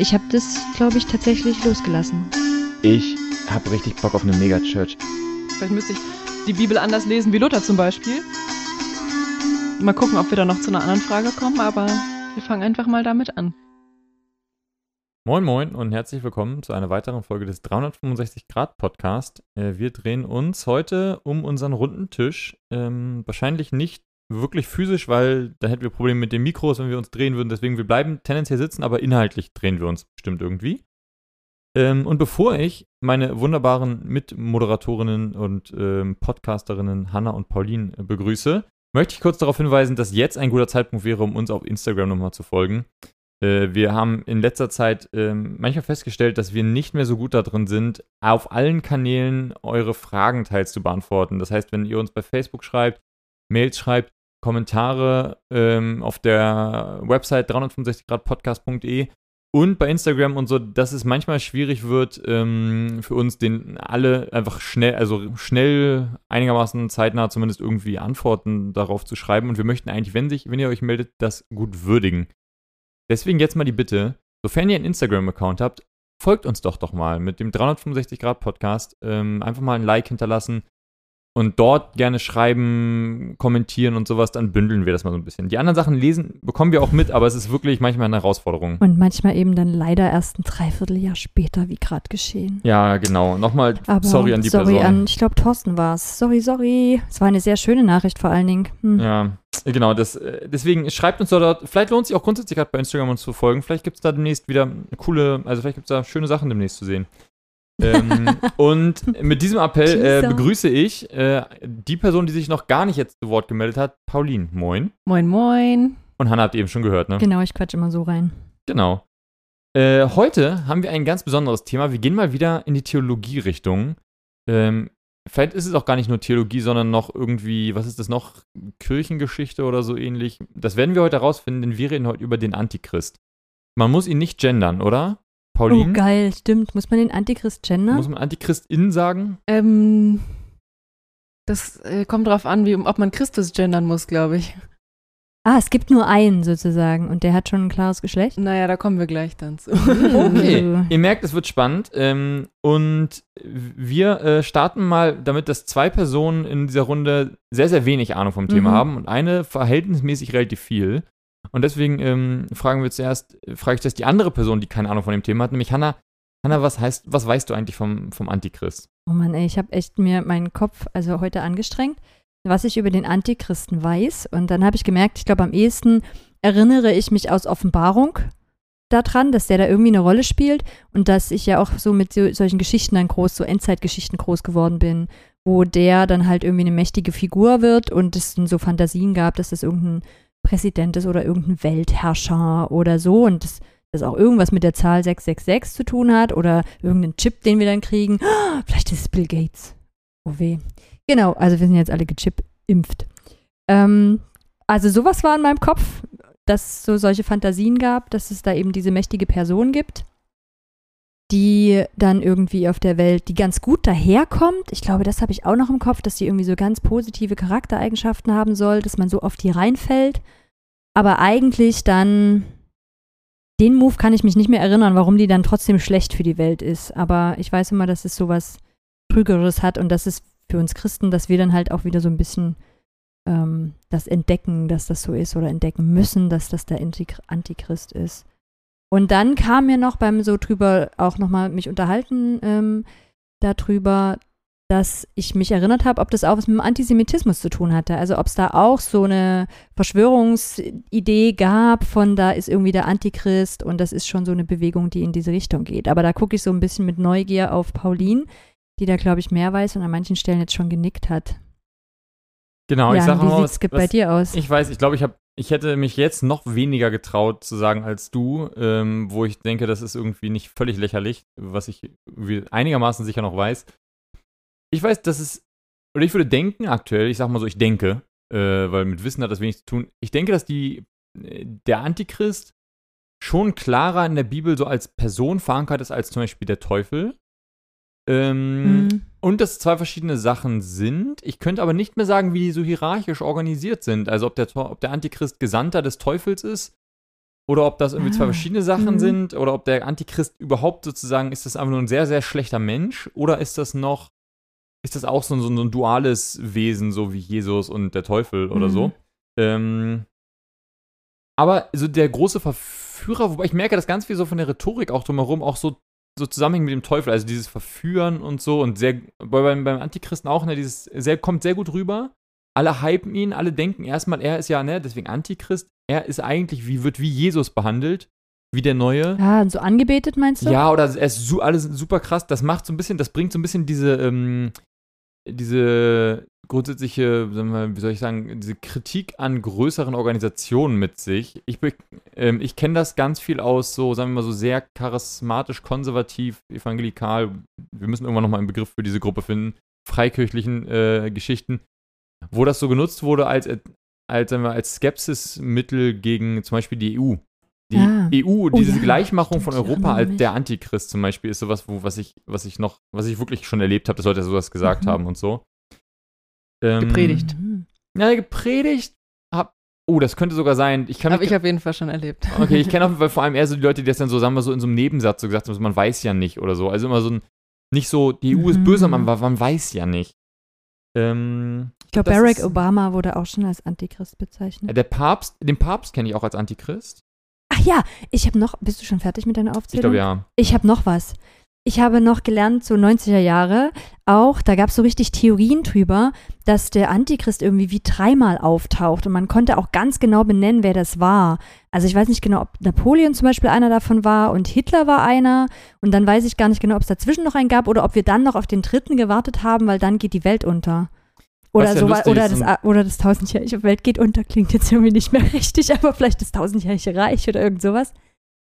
Ich habe das, glaube ich, tatsächlich losgelassen. Ich habe richtig Bock auf eine Megachurch. Vielleicht müsste ich die Bibel anders lesen wie Luther zum Beispiel. Mal gucken, ob wir da noch zu einer anderen Frage kommen, aber wir fangen einfach mal damit an. Moin Moin und herzlich willkommen zu einer weiteren Folge des 365 Grad Podcast. Wir drehen uns heute um unseren runden Tisch. Ähm, wahrscheinlich nicht wirklich physisch, weil da hätten wir Probleme mit den Mikros, wenn wir uns drehen würden. Deswegen, wir bleiben tendenziell sitzen, aber inhaltlich drehen wir uns bestimmt irgendwie. Ähm, und bevor ich meine wunderbaren Mitmoderatorinnen und ähm, Podcasterinnen Hanna und Pauline begrüße, möchte ich kurz darauf hinweisen, dass jetzt ein guter Zeitpunkt wäre, um uns auf Instagram nochmal zu folgen. Äh, wir haben in letzter Zeit äh, manchmal festgestellt, dass wir nicht mehr so gut darin sind, auf allen Kanälen eure Fragen teils zu beantworten. Das heißt, wenn ihr uns bei Facebook schreibt, Mails schreibt, Kommentare ähm, auf der Website 365gradpodcast.de und bei Instagram und so, dass es manchmal schwierig wird, ähm, für uns den alle einfach schnell, also schnell einigermaßen zeitnah zumindest irgendwie Antworten darauf zu schreiben. Und wir möchten eigentlich, wenn sich, wenn ihr euch meldet, das gut würdigen. Deswegen jetzt mal die Bitte, sofern ihr einen Instagram-Account habt, folgt uns doch doch mal mit dem 365 Grad Podcast. Ähm, einfach mal ein Like hinterlassen und dort gerne schreiben, kommentieren und sowas, dann bündeln wir das mal so ein bisschen. Die anderen Sachen lesen bekommen wir auch mit, aber es ist wirklich manchmal eine Herausforderung. Und manchmal eben dann leider erst ein Dreivierteljahr später, wie gerade geschehen. Ja, genau. Nochmal Aber sorry an die sorry Person. An, ich glaube, Thorsten war es. Sorry, sorry. Es war eine sehr schöne Nachricht vor allen Dingen. Hm. Ja, genau. Das, äh, deswegen schreibt uns dort. Vielleicht lohnt es sich auch grundsätzlich gerade bei Instagram uns zu folgen. Vielleicht gibt es da demnächst wieder coole, also vielleicht gibt es da schöne Sachen demnächst zu sehen. Ähm, und mit diesem Appell äh, begrüße ich äh, die Person, die sich noch gar nicht jetzt zu Wort gemeldet hat, Pauline. Moin. Moin, moin. Und Hannah habt ihr eben schon gehört, ne? Genau, ich quatsch immer so rein. Genau. Äh, heute haben wir ein ganz besonderes Thema. Wir gehen mal wieder in die Theologie-Richtung. Ähm, vielleicht ist es auch gar nicht nur Theologie, sondern noch irgendwie, was ist das noch? Kirchengeschichte oder so ähnlich. Das werden wir heute herausfinden, denn wir reden heute über den Antichrist. Man muss ihn nicht gendern, oder? Pauline? Oh, geil, stimmt. Muss man den Antichrist gendern? Muss man Antichristin sagen? Ähm, das äh, kommt drauf an, wie, ob man Christus gendern muss, glaube ich. ah, es gibt nur einen sozusagen und der hat schon ein klares Geschlecht. Naja, da kommen wir gleich dann zu. Okay, Uh. ihr merkt, es wird spannend. Ähm, und wir äh, starten mal damit, dass zwei Personen in dieser Runde sehr, sehr wenig Ahnung vom Thema Mhm. haben und eine verhältnismäßig relativ viel. Und deswegen ähm, fragen wir zuerst, äh, frage ich zuerst die andere Person, die keine Ahnung von dem Thema hat, nämlich Hanna. Hanna, was heißt, was weißt du eigentlich vom, vom Antichrist? Oh Mann, ey, ich habe echt mir meinen Kopf also heute angestrengt, was ich über den Antichristen weiß. Und dann habe ich gemerkt, ich glaube, am ehesten erinnere ich mich aus Offenbarung daran, dass der da irgendwie eine Rolle spielt und dass ich ja auch so mit so, solchen Geschichten dann groß, so Endzeitgeschichten groß geworden bin, wo der dann halt irgendwie eine mächtige Figur wird und es dann so Fantasien gab, dass das irgendein Präsident ist oder irgendein Weltherrscher oder so und das, das auch irgendwas mit der Zahl 666 zu tun hat oder irgendeinen Chip, den wir dann kriegen. Vielleicht ist es Bill Gates. Oh weh. Genau, also wir sind jetzt alle gechip-impft. Ähm, also sowas war in meinem Kopf, dass es so solche Fantasien gab, dass es da eben diese mächtige Person gibt, die dann irgendwie auf der Welt, die ganz gut daherkommt. Ich glaube, das habe ich auch noch im Kopf, dass die irgendwie so ganz positive Charaktereigenschaften haben soll, dass man so auf die reinfällt. Aber eigentlich dann, den Move kann ich mich nicht mehr erinnern, warum die dann trotzdem schlecht für die Welt ist. Aber ich weiß immer, dass es sowas Trügeres hat und das ist für uns Christen, dass wir dann halt auch wieder so ein bisschen ähm, das entdecken, dass das so ist oder entdecken müssen, dass das der Antichrist ist. Und dann kam mir noch beim so drüber auch nochmal mich unterhalten ähm, darüber, dass ich mich erinnert habe, ob das auch was mit dem Antisemitismus zu tun hatte. Also ob es da auch so eine Verschwörungsidee gab von da ist irgendwie der Antichrist und das ist schon so eine Bewegung, die in diese Richtung geht. Aber da gucke ich so ein bisschen mit Neugier auf Pauline, die da, glaube ich, mehr weiß und an manchen Stellen jetzt schon genickt hat. Genau, ich ja, sage wie mal, sieht's bei dir aus? Ich weiß, ich glaube, ich habe, ich hätte mich jetzt noch weniger getraut zu sagen als du, ähm, wo ich denke, das ist irgendwie nicht völlig lächerlich, was ich einigermaßen sicher noch weiß. Ich weiß, dass es, oder ich würde denken aktuell, ich sag mal so, ich denke, äh, weil mit Wissen hat das wenig zu tun. Ich denke, dass die, äh, der Antichrist schon klarer in der Bibel so als Person verankert ist als zum Beispiel der Teufel. Ähm, Mhm. Und dass es zwei verschiedene Sachen sind. Ich könnte aber nicht mehr sagen, wie die so hierarchisch organisiert sind. Also ob der, ob der Antichrist Gesandter des Teufels ist oder ob das irgendwie zwei Ah. verschiedene Sachen Mhm. sind oder ob der Antichrist überhaupt sozusagen, ist das einfach nur ein sehr, sehr schlechter Mensch oder ist das noch, ist das auch so, ein- so ein duales Wesen, so wie Jesus und der Teufel oder Mhm. so? Ähm, aber so der große Verführer, wobei ich merke, dass ganz viel so von der Rhetorik auch drumherum auch so, so zusammenhängt mit dem Teufel, also dieses Verführen und so und sehr, bei- beim, beim Antichristen auch, ne, dieses, sehr, kommt sehr gut rüber. Alle hypen ihn, alle denken erstmal, er ist ja, ne, deswegen Antichrist, er ist eigentlich, wie, wird wie Jesus behandelt, wie der Neue. Ja, und so angebetet meinst du? Ja, oder er ist su alles super krass. Das macht so ein bisschen, das bringt so ein bisschen diese, ähm, diese grundsätzliche, sagen wir, mal, wie soll ich sagen, diese Kritik an größeren Organisationen mit sich. Ich, ähm, ich kenne das ganz viel aus so, sagen wir mal so sehr charismatisch, konservativ, evangelikal. Wir müssen irgendwann nochmal einen Begriff für diese Gruppe finden. Freikirchlichen äh, Geschichten, wo das so genutzt wurde als, als, sagen wir, als Skepsismittel gegen zum Beispiel die EU. Die Ah. EU, Oh diese ja, Gleichmachung von stimmt, Europa als der Antichrist zum Beispiel ist sowas, wo, was ich, was ich noch, was ich wirklich schon erlebt habe, dass Leute sowas gesagt Mhm. haben und so. Ähm, Gepredigt. Mhm. Ja, gepredigt. Hab, oh, das könnte sogar sein. Ich kann Habe ich auf jeden Fall schon erlebt. Okay, ich kenne auf jeden Fall vor allem eher so die Leute, die das dann so, sagen wir so, in so einem Nebensatz so gesagt haben, so, man weiß ja nicht oder so. Also immer so ein, nicht so, die EU ist Mhm. böse, man, man weiß ja nicht. Ähm, Ich glaube, Barack ist- Obama wurde auch schon als Antichrist bezeichnet. der Papst, den Papst kenne ich auch als Antichrist. Ach ja, ich habe noch, bist du schon fertig mit deiner Ich Aufzählung? glaube ja. Ich habe noch was. Ich habe noch gelernt, so 90er Jahre auch, da gab es so richtig Theorien drüber, dass der Antichrist irgendwie wie dreimal auftaucht und man konnte auch ganz genau benennen, wer das war. Also ich weiß nicht genau, ob Napoleon zum Beispiel einer davon war und Hitler war einer und dann weiß ich gar nicht genau, ob es dazwischen noch einen gab oder ob wir dann noch auf den dritten gewartet haben, weil dann geht die Welt unter. Oder, ja so, oder, das, und- oder das tausendjährige Welt geht unter, klingt jetzt irgendwie nicht mehr richtig, aber vielleicht das tausendjährige Reich oder irgend sowas.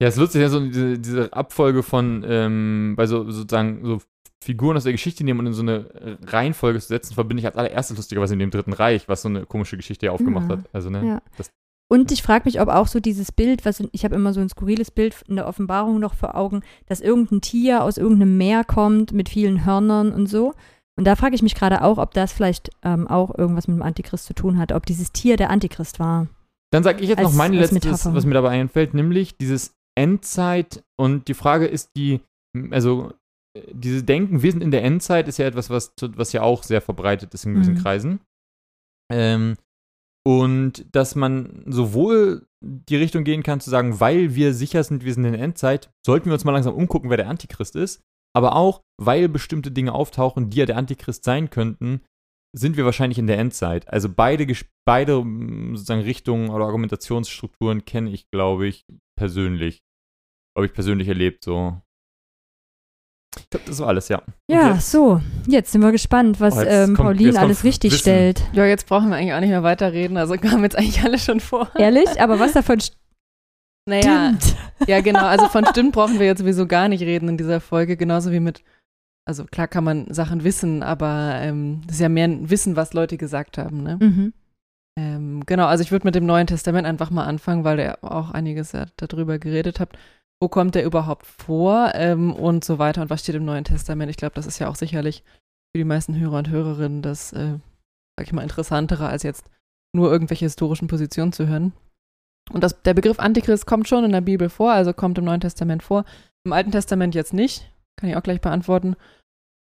Ja, es ist lustig, ja, so diese, diese Abfolge von, ähm, bei so sozusagen so Figuren aus der Geschichte nehmen und in so eine Reihenfolge zu setzen, verbinde ich als allererstes lustigerweise mit dem Dritten Reich, was so eine komische Geschichte ja aufgemacht Ja. hat. Also, ne? Ja. Das, Und ich frage mich, ob auch so dieses Bild, was ich habe immer so ein skurriles Bild in der Offenbarung noch vor Augen, dass irgendein Tier aus irgendeinem Meer kommt mit vielen Hörnern und so. Und da frage ich mich gerade auch, ob das vielleicht ähm, auch irgendwas mit dem Antichrist zu tun hat, ob dieses Tier der Antichrist war. dann sage ich jetzt Als- noch mein letztes, Metapher. was mir dabei einfällt, nämlich dieses Endzeit und die Frage ist die, also äh, dieses Denken, wir sind in der Endzeit, ist ja etwas, was, was ja auch sehr verbreitet ist in gewissen Mhm. Kreisen. Ähm, und dass man sowohl die Richtung gehen kann, zu sagen, weil wir sicher sind, wir sind in der Endzeit, sollten wir uns mal langsam umgucken, wer der Antichrist ist. Aber auch, weil bestimmte Dinge auftauchen, die ja der Antichrist sein könnten, sind wir wahrscheinlich in der Endzeit. Also beide, beide mm, sozusagen Richtungen oder Argumentationsstrukturen kenne ich, glaube ich, persönlich. Habe ich persönlich erlebt, so. Ich glaube, das war alles, ja. Ja, jetzt- so. Jetzt sind wir gespannt, was Oh, ähm, Pauline alles richtig Wissen. stellt. Ja, jetzt brauchen wir eigentlich auch nicht mehr weiterreden. Also kamen jetzt eigentlich alle schon vor. Ehrlich? Aber was davon stimmt? Naja, ja, genau. Also von stimmt brauchen wir jetzt sowieso gar nicht reden in dieser Folge. Genauso wie mit, also klar kann man Sachen wissen, aber ähm, das ist ja mehr ein Wissen, was Leute gesagt haben. Ne? Mhm. Ähm, genau, also ich würde mit dem Neuen Testament einfach mal anfangen, weil ihr auch einiges ja darüber geredet habt. Wo kommt der überhaupt vor ähm, und so weiter und was steht im Neuen Testament? Ich glaube, das ist ja auch sicherlich für die meisten Hörer und Hörerinnen das, äh, sag ich mal, interessantere, als jetzt nur irgendwelche historischen Positionen zu hören. Und das, der Begriff Antichrist kommt schon in der Bibel vor, also kommt im Neuen Testament vor. Im Alten Testament jetzt nicht, kann ich auch gleich beantworten.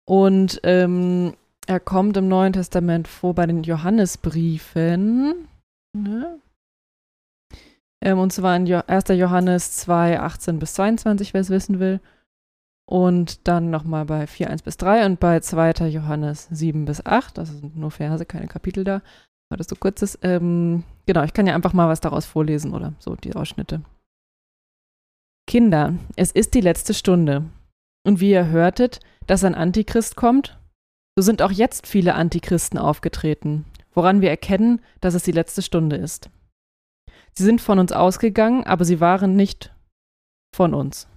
Und ähm, er kommt im Neuen Testament vor bei den Johannesbriefen. Ne? Ähm, und zwar in jo 1. Johannes 2, 18 bis 22, wer es wissen will. Und dann nochmal bei 4, 1 bis 3 und bei 2. Johannes 7 bis 8. Das sind nur Verse, keine Kapitel da, weil das so kurz ist. Ähm, genau, ich kann ja einfach mal was daraus vorlesen oder so, die Ausschnitte. Kinder, es ist die letzte Stunde. Und wie ihr hörtet, dass ein Antichrist kommt, so sind auch jetzt viele Antichristen aufgetreten, woran wir erkennen, dass es die letzte Stunde ist. Sie sind von uns ausgegangen, aber sie waren nicht von uns.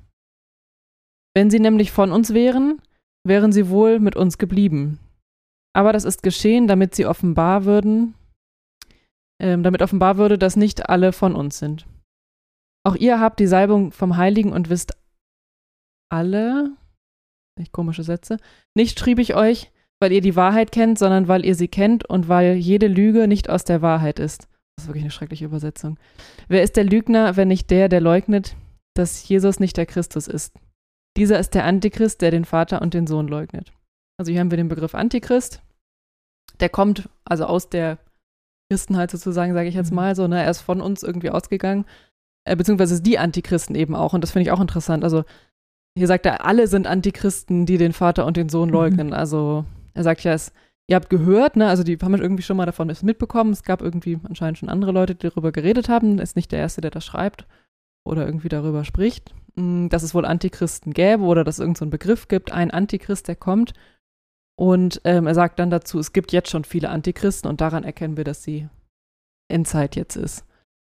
Wenn sie nämlich von uns wären, wären sie wohl mit uns geblieben. Aber das ist geschehen, damit sie offenbar würden, ähm, damit offenbar würde, dass nicht alle von uns sind. Auch ihr habt die Salbung vom Heiligen und wisst alle, echt komische Sätze, nicht schrieb ich euch, weil ihr die Wahrheit kennt, sondern weil ihr sie kennt und weil jede Lüge nicht aus der Wahrheit ist. Das ist wirklich eine schreckliche Übersetzung. Wer ist der Lügner, wenn nicht der, der leugnet, dass Jesus nicht der Christus ist? Dieser ist der Antichrist, der den Vater und den Sohn leugnet. Also hier haben wir den Begriff Antichrist. Der kommt also aus der Christenheit sozusagen, sage ich jetzt Mhm. mal so, ne? Er ist von uns irgendwie ausgegangen, äh, beziehungsweise die Antichristen eben auch. Und das finde ich auch interessant. Also hier sagt er, alle sind Antichristen, die den Vater und den Sohn Mhm. leugnen. Also er sagt ja, es, ihr habt gehört, ne? Also die haben irgendwie schon mal davon mitbekommen. Es gab irgendwie anscheinend schon andere Leute, die darüber geredet haben. Er ist nicht der Erste, der das schreibt oder irgendwie darüber spricht, mh, dass es wohl Antichristen gäbe oder dass es irgendeinen so Begriff gibt, ein Antichrist, der kommt. Und ähm, er sagt dann dazu, es gibt jetzt schon viele Antichristen und daran erkennen wir, dass die Endzeit jetzt ist.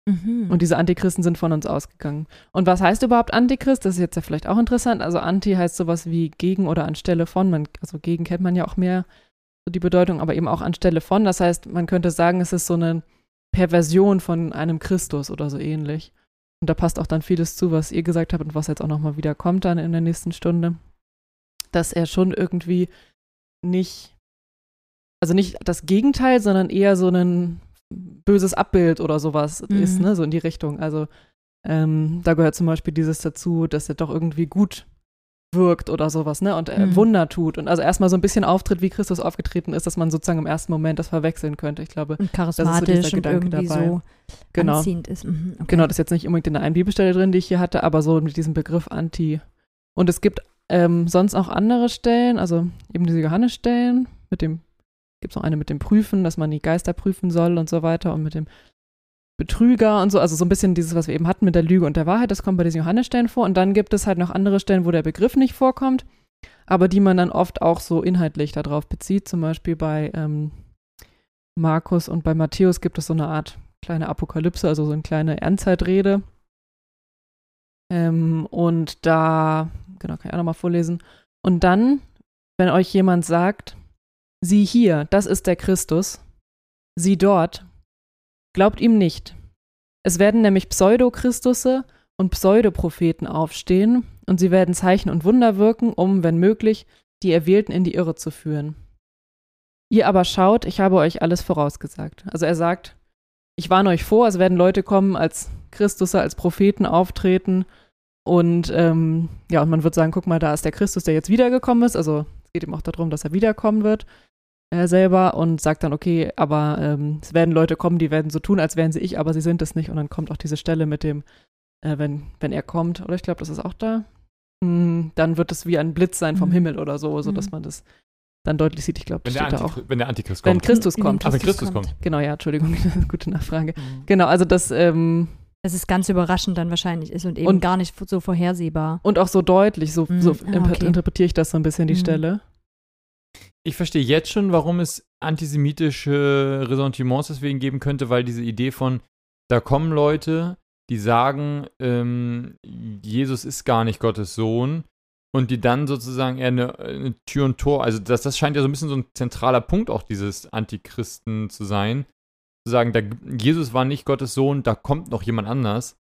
Mhm. Und diese Antichristen sind von uns ausgegangen. Und was heißt überhaupt Antichrist? Das ist jetzt ja vielleicht auch interessant. Also Anti heißt sowas wie gegen oder anstelle von. Man, also gegen kennt man ja auch mehr so die Bedeutung, aber eben auch anstelle von. Das heißt, man könnte sagen, es ist so eine Perversion von einem Christus oder so ähnlich. Und da passt auch dann vieles zu, was ihr gesagt habt und was jetzt auch nochmal wieder kommt dann in der nächsten Stunde. Dass er schon irgendwie nicht, also nicht das Gegenteil, sondern eher so ein böses Abbild oder sowas Mhm. ist, ne, so in die Richtung. Also ähm, da gehört zum Beispiel dieses dazu, dass er doch irgendwie gut wirkt oder sowas, ne, und äh, Mhm. Wunder tut und also erstmal so ein bisschen auftritt, wie Christus aufgetreten ist, dass man sozusagen im ersten Moment das verwechseln könnte. Ich glaube, und so charismatisch dieser und Gedanke irgendwie dabei. so genau. anziehend ist. Mhm, okay. Genau, das ist jetzt nicht unbedingt in der einen Bibelstelle drin, die ich hier hatte, aber so mit diesem Begriff Anti. Und es gibt ähm, sonst auch andere Stellen, also eben diese Johannesstellen, mit dem, gibt es noch eine mit dem Prüfen, dass man die Geister prüfen soll und so weiter und mit dem Betrüger und so, also so ein bisschen dieses, was wir eben hatten mit der Lüge und der Wahrheit, das kommt bei diesen Johannesstellen vor. Und dann gibt es halt noch andere Stellen, wo der Begriff nicht vorkommt, aber die man dann oft auch so inhaltlich darauf bezieht. Zum Beispiel bei ähm, Markus und bei Matthäus gibt es so eine Art kleine Apokalypse, also so eine kleine Endzeitrede. Ähm, und da, genau, kann ich auch nochmal vorlesen. Und dann, wenn euch jemand sagt, sieh hier, das ist der Christus, sieh dort, glaubt ihm nicht. Es werden nämlich Pseudo-Christusse und Pseudopropheten aufstehen und sie werden Zeichen und Wunder wirken, um, wenn möglich, die Erwählten in die Irre zu führen. Ihr aber schaut, ich habe euch alles vorausgesagt. Also er sagt, ich warne euch vor, es werden Leute kommen als Christusse, als Propheten auftreten und ähm, ja, und man wird sagen, guck mal, da ist der Christus, der jetzt wiedergekommen ist. Also es geht ihm auch darum, dass er wiederkommen wird äh, selber und sagt dann, okay, aber ähm, es werden Leute kommen, die werden so tun, als wären sie ich, aber sie sind es nicht. Und dann kommt auch diese Stelle mit dem, äh, wenn, wenn er kommt, oder ich glaube, das ist auch da, mh, dann wird es wie ein Blitz sein vom Mhm. Himmel oder so, sodass Mhm. man das dann deutlich sieht. Ich glaube, Wenn das der, steht da auch. Antichrist, wenn der Antichrist Wenn kommt. Christus Wenn kommt. Ach, wenn Christus kommt. Genau, ja, Entschuldigung, gute Nachfrage. Mhm. Genau, also das, ähm, Dass es ganz überraschend dann wahrscheinlich ist und eben Und- gar nicht so vorhersehbar. und auch so deutlich, so, Mhm, so ah, okay. interpretiere ich das so ein bisschen, die Mhm. Stelle. Ich verstehe jetzt schon, warum es antisemitische Ressentiments deswegen geben könnte, weil diese Idee von, da kommen Leute, die sagen, ähm, Jesus ist gar nicht Gottes Sohn und die dann sozusagen eher eine, eine Tür und Tor, also das, das scheint ja so ein bisschen so ein zentraler Punkt auch dieses Antichristen zu sein, sagen, da, Jesus war nicht Gottes Sohn, da kommt noch jemand anders.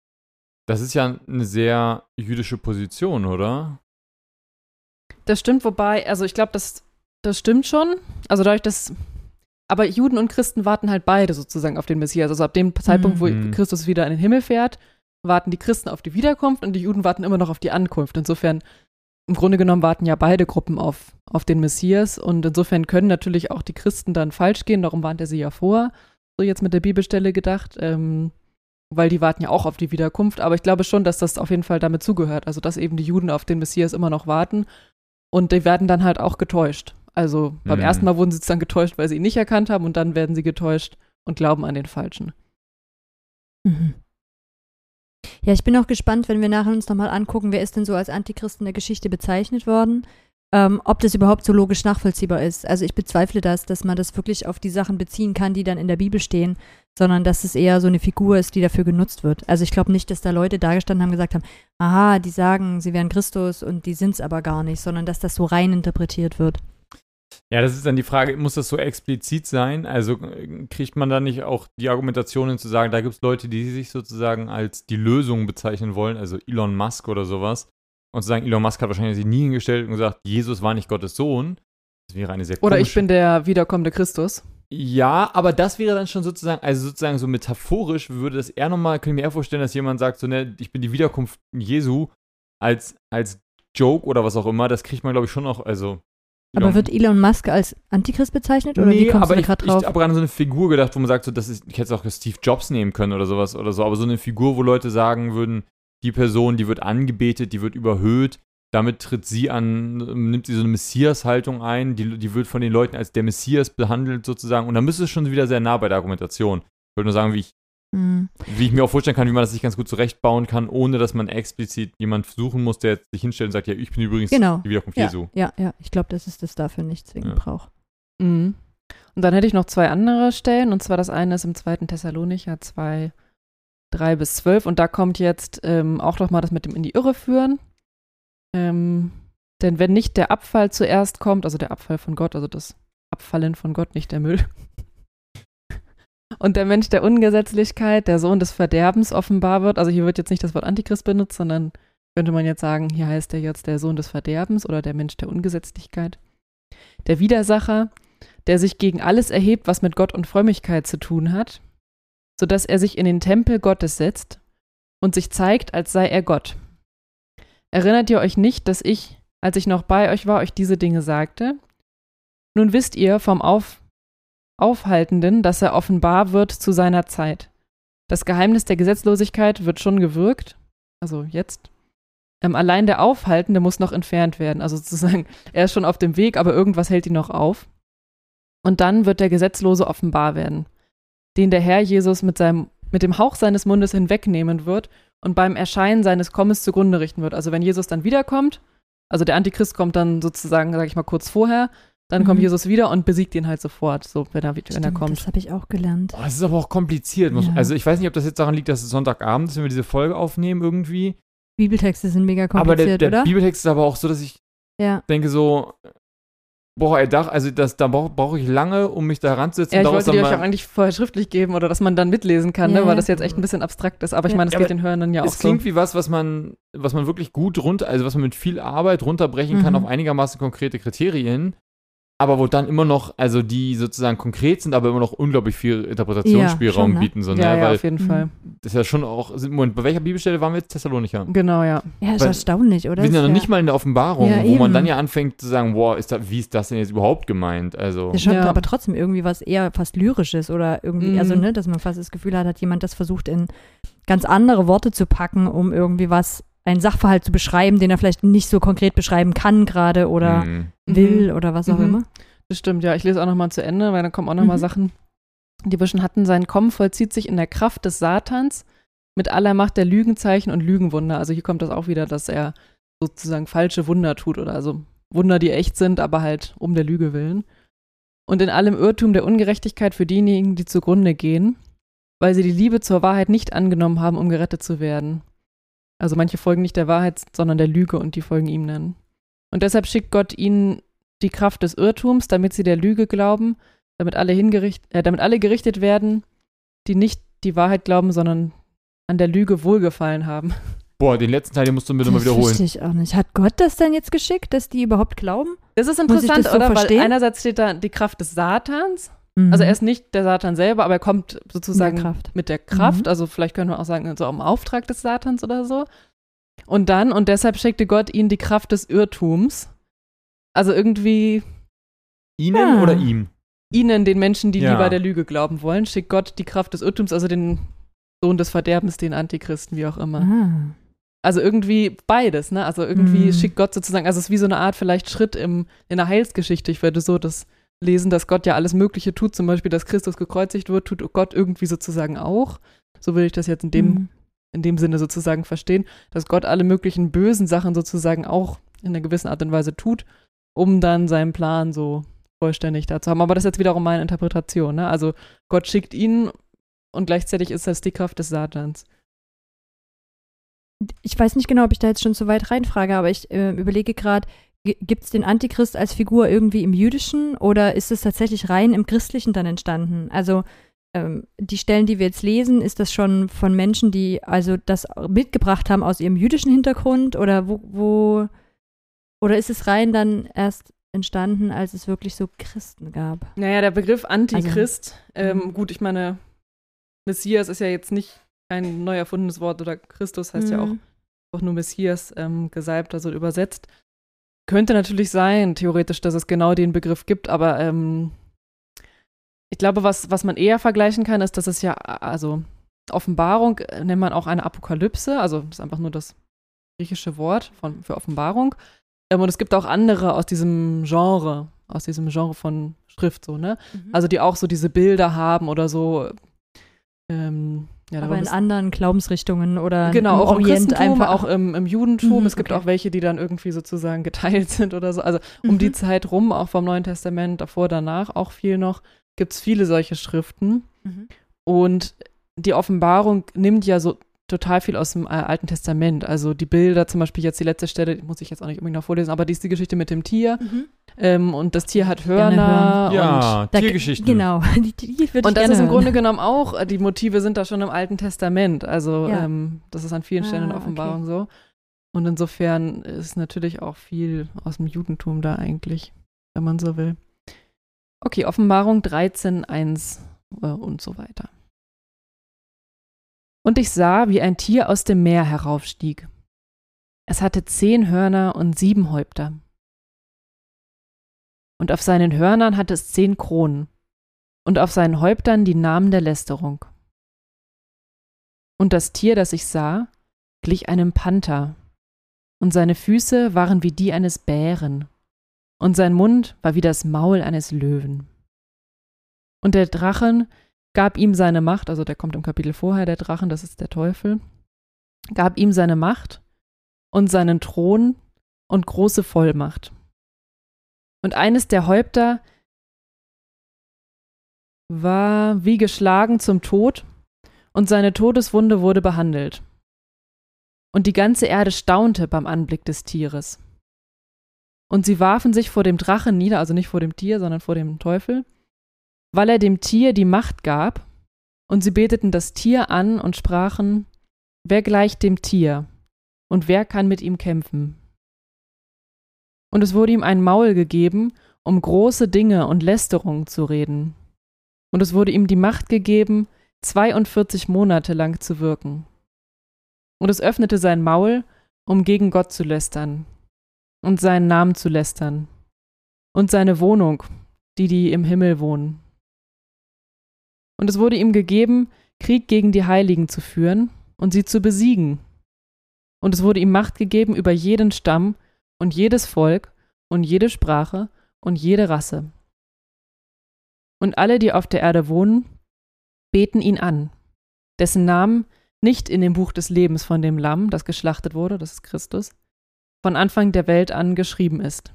Das ist ja eine sehr jüdische Position, oder? Das stimmt, wobei, also ich glaube, das, das stimmt schon. Also dadurch, dass. Aber Juden und Christen warten halt beide sozusagen auf den Messias. Also ab dem Zeitpunkt, wo Mhm. Christus wieder in den Himmel fährt, warten die Christen auf die Wiederkunft und die Juden warten immer noch auf die Ankunft. Insofern, im Grunde genommen warten ja beide Gruppen auf, auf den Messias und insofern können natürlich auch die Christen dann falsch gehen. Darum warnt er sie ja vor. So jetzt mit der Bibelstelle gedacht. Ähm, weil die warten ja auch auf die Wiederkunft. Aber ich glaube schon, dass das auf jeden Fall damit zugehört. Also, dass eben die Juden auf den Messias immer noch warten und die werden dann halt auch getäuscht. Also beim Mhm. ersten Mal wurden sie dann getäuscht, weil sie ihn nicht erkannt haben und dann werden sie getäuscht und glauben an den Falschen. Mhm. Ja, ich bin auch gespannt, wenn wir nachher uns nochmal angucken, wer ist denn so als Antichrist in der Geschichte bezeichnet worden, ähm, ob das überhaupt so logisch nachvollziehbar ist. Also ich bezweifle das, dass man das wirklich auf die Sachen beziehen kann, die dann in der Bibel stehen, sondern dass es eher so eine Figur ist, die dafür genutzt wird. Also ich glaube nicht, dass da Leute dagestanden haben und gesagt haben, aha, die sagen, sie wären Christus und die sind es aber gar nicht, sondern dass das so rein interpretiert wird. Ja, das ist dann die Frage, muss das so explizit sein? Also äh, kriegt man da nicht auch die Argumentationen zu sagen, da gibt es Leute, die sich sozusagen als die Lösung bezeichnen wollen, also Elon Musk oder sowas, und zu sagen, Elon Musk hat wahrscheinlich sich nie hingestellt und gesagt, Jesus war nicht Gottes Sohn. Das wäre eine sehr Oder ich komische- bin der wiederkommende Christus. Ja, aber das wäre dann schon sozusagen, also sozusagen so metaphorisch würde das eher nochmal, kann ich mir eher vorstellen, dass jemand sagt, so, ne, ich bin die Wiederkunft Jesu als, als Joke oder was auch immer, das kriegt man, glaube ich, schon noch, also. Aber ja, wird Elon Musk als Antichrist bezeichnet oder wie nee, kommst aber du ich, da ich gerade drauf? habe gerade an so eine Figur gedacht, wo man sagt, so, das ist, ich hätte es auch Steve Jobs nehmen können oder sowas oder so, aber so eine Figur, wo Leute sagen würden, die Person, die wird angebetet, die wird überhöht, damit tritt sie an, nimmt sie so eine Messias-Haltung ein, die, die wird von den Leuten als der Messias behandelt sozusagen und dann müsste es schon wieder sehr nah bei der Argumentation. Ich wollte nur sagen, wie ich, Hm. wie ich mir auch vorstellen kann, wie man das sich ganz gut zurechtbauen kann, ohne dass man explizit jemand suchen muss, der sich hinstellt und sagt, ja, ich bin übrigens Genau. die Wiederkunft Ja, Jesu. ja, ja. Ich glaube, dass es das dafür nicht zwingend Ja. braucht. Mhm. Und dann hätte ich noch zwei andere Stellen. Und zwar das eine ist im zweiten Thessalonicher 2, 3 bis 12. Und da kommt jetzt ähm, auch noch mal das mit dem in die Irre führen. Ähm, denn wenn nicht der Abfall zuerst kommt, also der Abfall von Gott, also das Abfallen von Gott, nicht der Müll. Und der Mensch der Ungesetzlichkeit, der Sohn des Verderbens offenbar wird. Also hier wird jetzt nicht das Wort Antichrist benutzt, sondern könnte man jetzt sagen, hier heißt er jetzt der Sohn des Verderbens oder der Mensch der Ungesetzlichkeit. Der Widersacher, der sich gegen alles erhebt, was mit Gott und Frömmigkeit zu tun hat, sodass er sich in den Tempel Gottes setzt und sich zeigt, als sei er Gott. Erinnert ihr euch nicht, dass ich, als ich noch bei euch war, euch diese Dinge sagte? Nun wisst ihr vom Auf Aufhaltenden, dass er offenbar wird zu seiner Zeit. Das Geheimnis der Gesetzlosigkeit wird schon gewirkt, also jetzt. Ähm, allein der Aufhaltende muss noch entfernt werden. Also sozusagen, er ist schon auf dem Weg, aber irgendwas hält ihn noch auf. Und dann wird der Gesetzlose offenbar werden, den der Herr Jesus mit, seinem, mit dem Hauch seines Mundes hinwegnehmen wird und beim Erscheinen seines Kommens zugrunde richten wird. Also wenn Jesus dann wiederkommt, also der Antichrist kommt dann sozusagen, sage ich mal, kurz vorher, dann kommt Mhm. Jesus wieder und besiegt ihn halt sofort, so wenn er, wenn er kommt. Das habe ich auch gelernt. Oh, das ist aber auch kompliziert. Ja. Also ich weiß nicht, ob das jetzt daran liegt, dass es Sonntagabend ist, wenn wir diese Folge aufnehmen irgendwie. Bibeltexte sind mega aber der, kompliziert, der oder? Bibeltext ist aber auch so, dass ich ja. denke so, boah, ey, Dach, also das, da brauche brauch ich lange, um mich da ranzusetzen. Ja, ich wollte dann euch auch eigentlich vorher schriftlich geben oder dass man dann mitlesen kann, Ja, ne? weil das jetzt echt ein bisschen abstrakt ist. Aber ich meine, das Ja, geht den Hörern ja auch es so. klingt wie was, was man, was man wirklich gut runter, also was man mit viel Arbeit runterbrechen kann Mhm. auf einigermaßen konkrete Kriterien, aber wo dann immer noch, also die sozusagen konkret sind, aber immer noch unglaublich viel Interpretationsspielraum schon, ne? bieten, so, ne? ja, ja, Weil auf jeden. Fall. das ist ja schon auch, sind- Moment, bei welcher Bibelstelle waren wir jetzt? Thessalonicher. Genau, ja. Ja, ist Weil- erstaunlich, oder? wir sind ja noch nicht mal in der Offenbarung, Ja, wo man eben. dann ja anfängt zu sagen, boah, ist da, wie ist das denn jetzt überhaupt gemeint? Also, Das ist schon Ja. aber trotzdem irgendwie was eher fast lyrisches oder irgendwie, Mhm. also ne, dass man fast das Gefühl hat, hat jemand das versucht in ganz andere Worte zu packen, um irgendwie was, einen Sachverhalt zu beschreiben, den er vielleicht nicht so konkret beschreiben kann gerade oder mh. will oder was auch Mhm. immer. Das stimmt, ja. Ich lese auch nochmal zu Ende, weil dann kommen auch nochmal Mhm. Sachen, die wir schon hatten. Sein Kommen vollzieht sich in der Kraft des Satans mit aller Macht der Lügenzeichen und Lügenwunder. Also hier kommt das auch wieder, dass er sozusagen falsche Wunder tut oder also Wunder, die echt sind, aber halt um der Lüge willen. Und in allem Irrtum der Ungerechtigkeit für diejenigen, die zugrunde gehen, weil sie die Liebe zur Wahrheit nicht angenommen haben, um gerettet zu werden. Also manche folgen nicht der Wahrheit, sondern der Lüge und die folgen ihm dann. Und deshalb schickt Gott ihnen die Kraft des Irrtums, damit sie der Lüge glauben, damit alle, hingericht, äh, damit alle gerichtet werden, die nicht die Wahrheit glauben, sondern an der Lüge wohlgefallen haben. Boah, den letzten Teil, den musst du bitte mal das wiederholen. verstehe ich auch nicht. Hat Gott das denn jetzt geschickt, dass die überhaupt glauben? Das ist Muss ich interessant, das so oder? verstehen? Weil einerseits steht da die Kraft des Satans. Mhm. Also er ist nicht der Satan selber, aber er kommt sozusagen Mit der Kraft. mit der Kraft. Mhm. Also vielleicht können wir auch sagen, so im Auftrag des Satans oder so. Und dann, und deshalb schickte Gott ihnen die Kraft des Irrtums. Also irgendwie Ihnen Ah. oder ihm? ihnen, den Menschen, die Ja. lieber der Lüge glauben wollen, schickt Gott die Kraft des Irrtums, also den Sohn des Verderbens, den Antichristen, wie auch immer. Ah. Also irgendwie beides, ne? Also irgendwie Mhm. schickt Gott sozusagen, also es ist wie so eine Art vielleicht Schritt im, in der Heilsgeschichte. Ich würde so das lesen, dass Gott ja alles Mögliche tut, zum Beispiel, dass Christus gekreuzigt wird, tut Gott irgendwie sozusagen auch. So würde ich das jetzt in dem, Mhm. in dem Sinne sozusagen verstehen, dass Gott alle möglichen bösen Sachen sozusagen auch in einer gewissen Art und Weise tut, um dann seinen Plan so vollständig da zu haben. Aber das ist jetzt wiederum meine Interpretation, ne? Also Gott schickt ihn und gleichzeitig ist das die Kraft des Satans. Ich weiß nicht genau, ob ich da jetzt schon so weit reinfrage, aber ich äh, überlege gerade, gibt es den Antichrist als Figur irgendwie im Jüdischen oder ist es tatsächlich rein im Christlichen dann entstanden? Also ähm, die Stellen, die wir jetzt lesen, ist das schon von Menschen, die also das mitgebracht haben aus ihrem jüdischen Hintergrund oder wo, wo oder ist es rein dann erst entstanden, als es wirklich so Christen gab. Naja, der Begriff Antichrist, Also, ähm, gut, ich meine, Messias ist ja jetzt nicht ein neu erfundenes Wort oder Christus heißt ja auch, Mhm. auch nur Messias, ähm, gesalbt, also übersetzt. Könnte natürlich sein, theoretisch, dass es genau den Begriff gibt, aber ähm, ich glaube, was, was man eher vergleichen kann, ist, dass es ja, also Offenbarung äh, nennt man auch eine Apokalypse, also das ist einfach nur das griechische Wort von, für Offenbarung. Ähm, und es gibt auch andere aus diesem Genre, aus diesem Genre von Schrift, so, ne? Mhm. Also die auch so diese Bilder haben oder so. Ähm, ja, aber in anderen Glaubensrichtungen oder Genau, auch im Orient Christentum, einfach. auch im, im Judentum. Mhm, es gibt okay. auch welche, die dann irgendwie sozusagen geteilt sind oder so. Also um die Mhm. Zeit rum, auch vom Neuen Testament, davor, danach auch viel noch, gibt es viele solche Schriften. Mhm. Und die Offenbarung nimmt ja so total viel aus dem äh, Alten Testament. Also die Bilder, zum Beispiel jetzt die letzte Stelle, die muss ich jetzt auch nicht unbedingt noch vorlesen, aber die ist die Geschichte mit dem Tier. Mhm. Ähm, und das Tier hat Hörner. Ja, Da- Tiergeschichten. Genau, die, die Und, und das ist im hören. Grunde genommen auch, äh, die Motive sind da schon im Alten Testament. Also Ja. ähm, das ist an vielen Stellen in Ah, Offenbarung so. Und insofern ist natürlich auch viel aus dem Judentum da eigentlich, wenn man so will. Okay, Offenbarung 13, 1 äh, und so weiter. Und ich sah, wie ein Tier aus dem Meer heraufstieg. Es hatte zehn Hörner und sieben Häupter. Und auf seinen Hörnern hatte es zehn Kronen und auf seinen Häuptern die Namen der Lästerung. Und das Tier, das ich sah, glich einem Panther, und seine Füße waren wie die eines Bären, und sein Mund war wie das Maul eines Löwen. Und der Drachen gab ihm seine Macht, also der kommt im Kapitel vorher, der Drachen, das ist der Teufel, gab ihm seine Macht und seinen Thron und große Vollmacht. Und eines der Häupter war wie geschlagen zum Tod, und seine Todeswunde wurde behandelt. Und die ganze Erde staunte beim Anblick des Tieres. Und sie warfen sich vor dem Drachen nieder, also nicht vor dem Tier, sondern vor dem Teufel, weil er dem Tier die Macht gab, und sie beteten das Tier an und sprachen, wer gleicht dem Tier, und wer kann mit ihm kämpfen? Und es wurde ihm ein Maul gegeben, um große Dinge und Lästerungen zu reden. Und es wurde ihm die Macht gegeben, 42 Monate lang zu wirken. Und es öffnete sein Maul, um gegen Gott zu lästern und seinen Namen zu lästern und seine Wohnung, die die im Himmel wohnen. Und es wurde ihm gegeben, Krieg gegen die Heiligen zu führen und sie zu besiegen. Und es wurde ihm Macht gegeben über jeden Stamm und jedes Volk und jede Sprache und jede Rasse. Und alle, die auf der Erde wohnen, beten ihn an, dessen Namen nicht in dem Buch des Lebens von dem Lamm, das geschlachtet wurde, das ist Christus, von Anfang der Welt an geschrieben ist.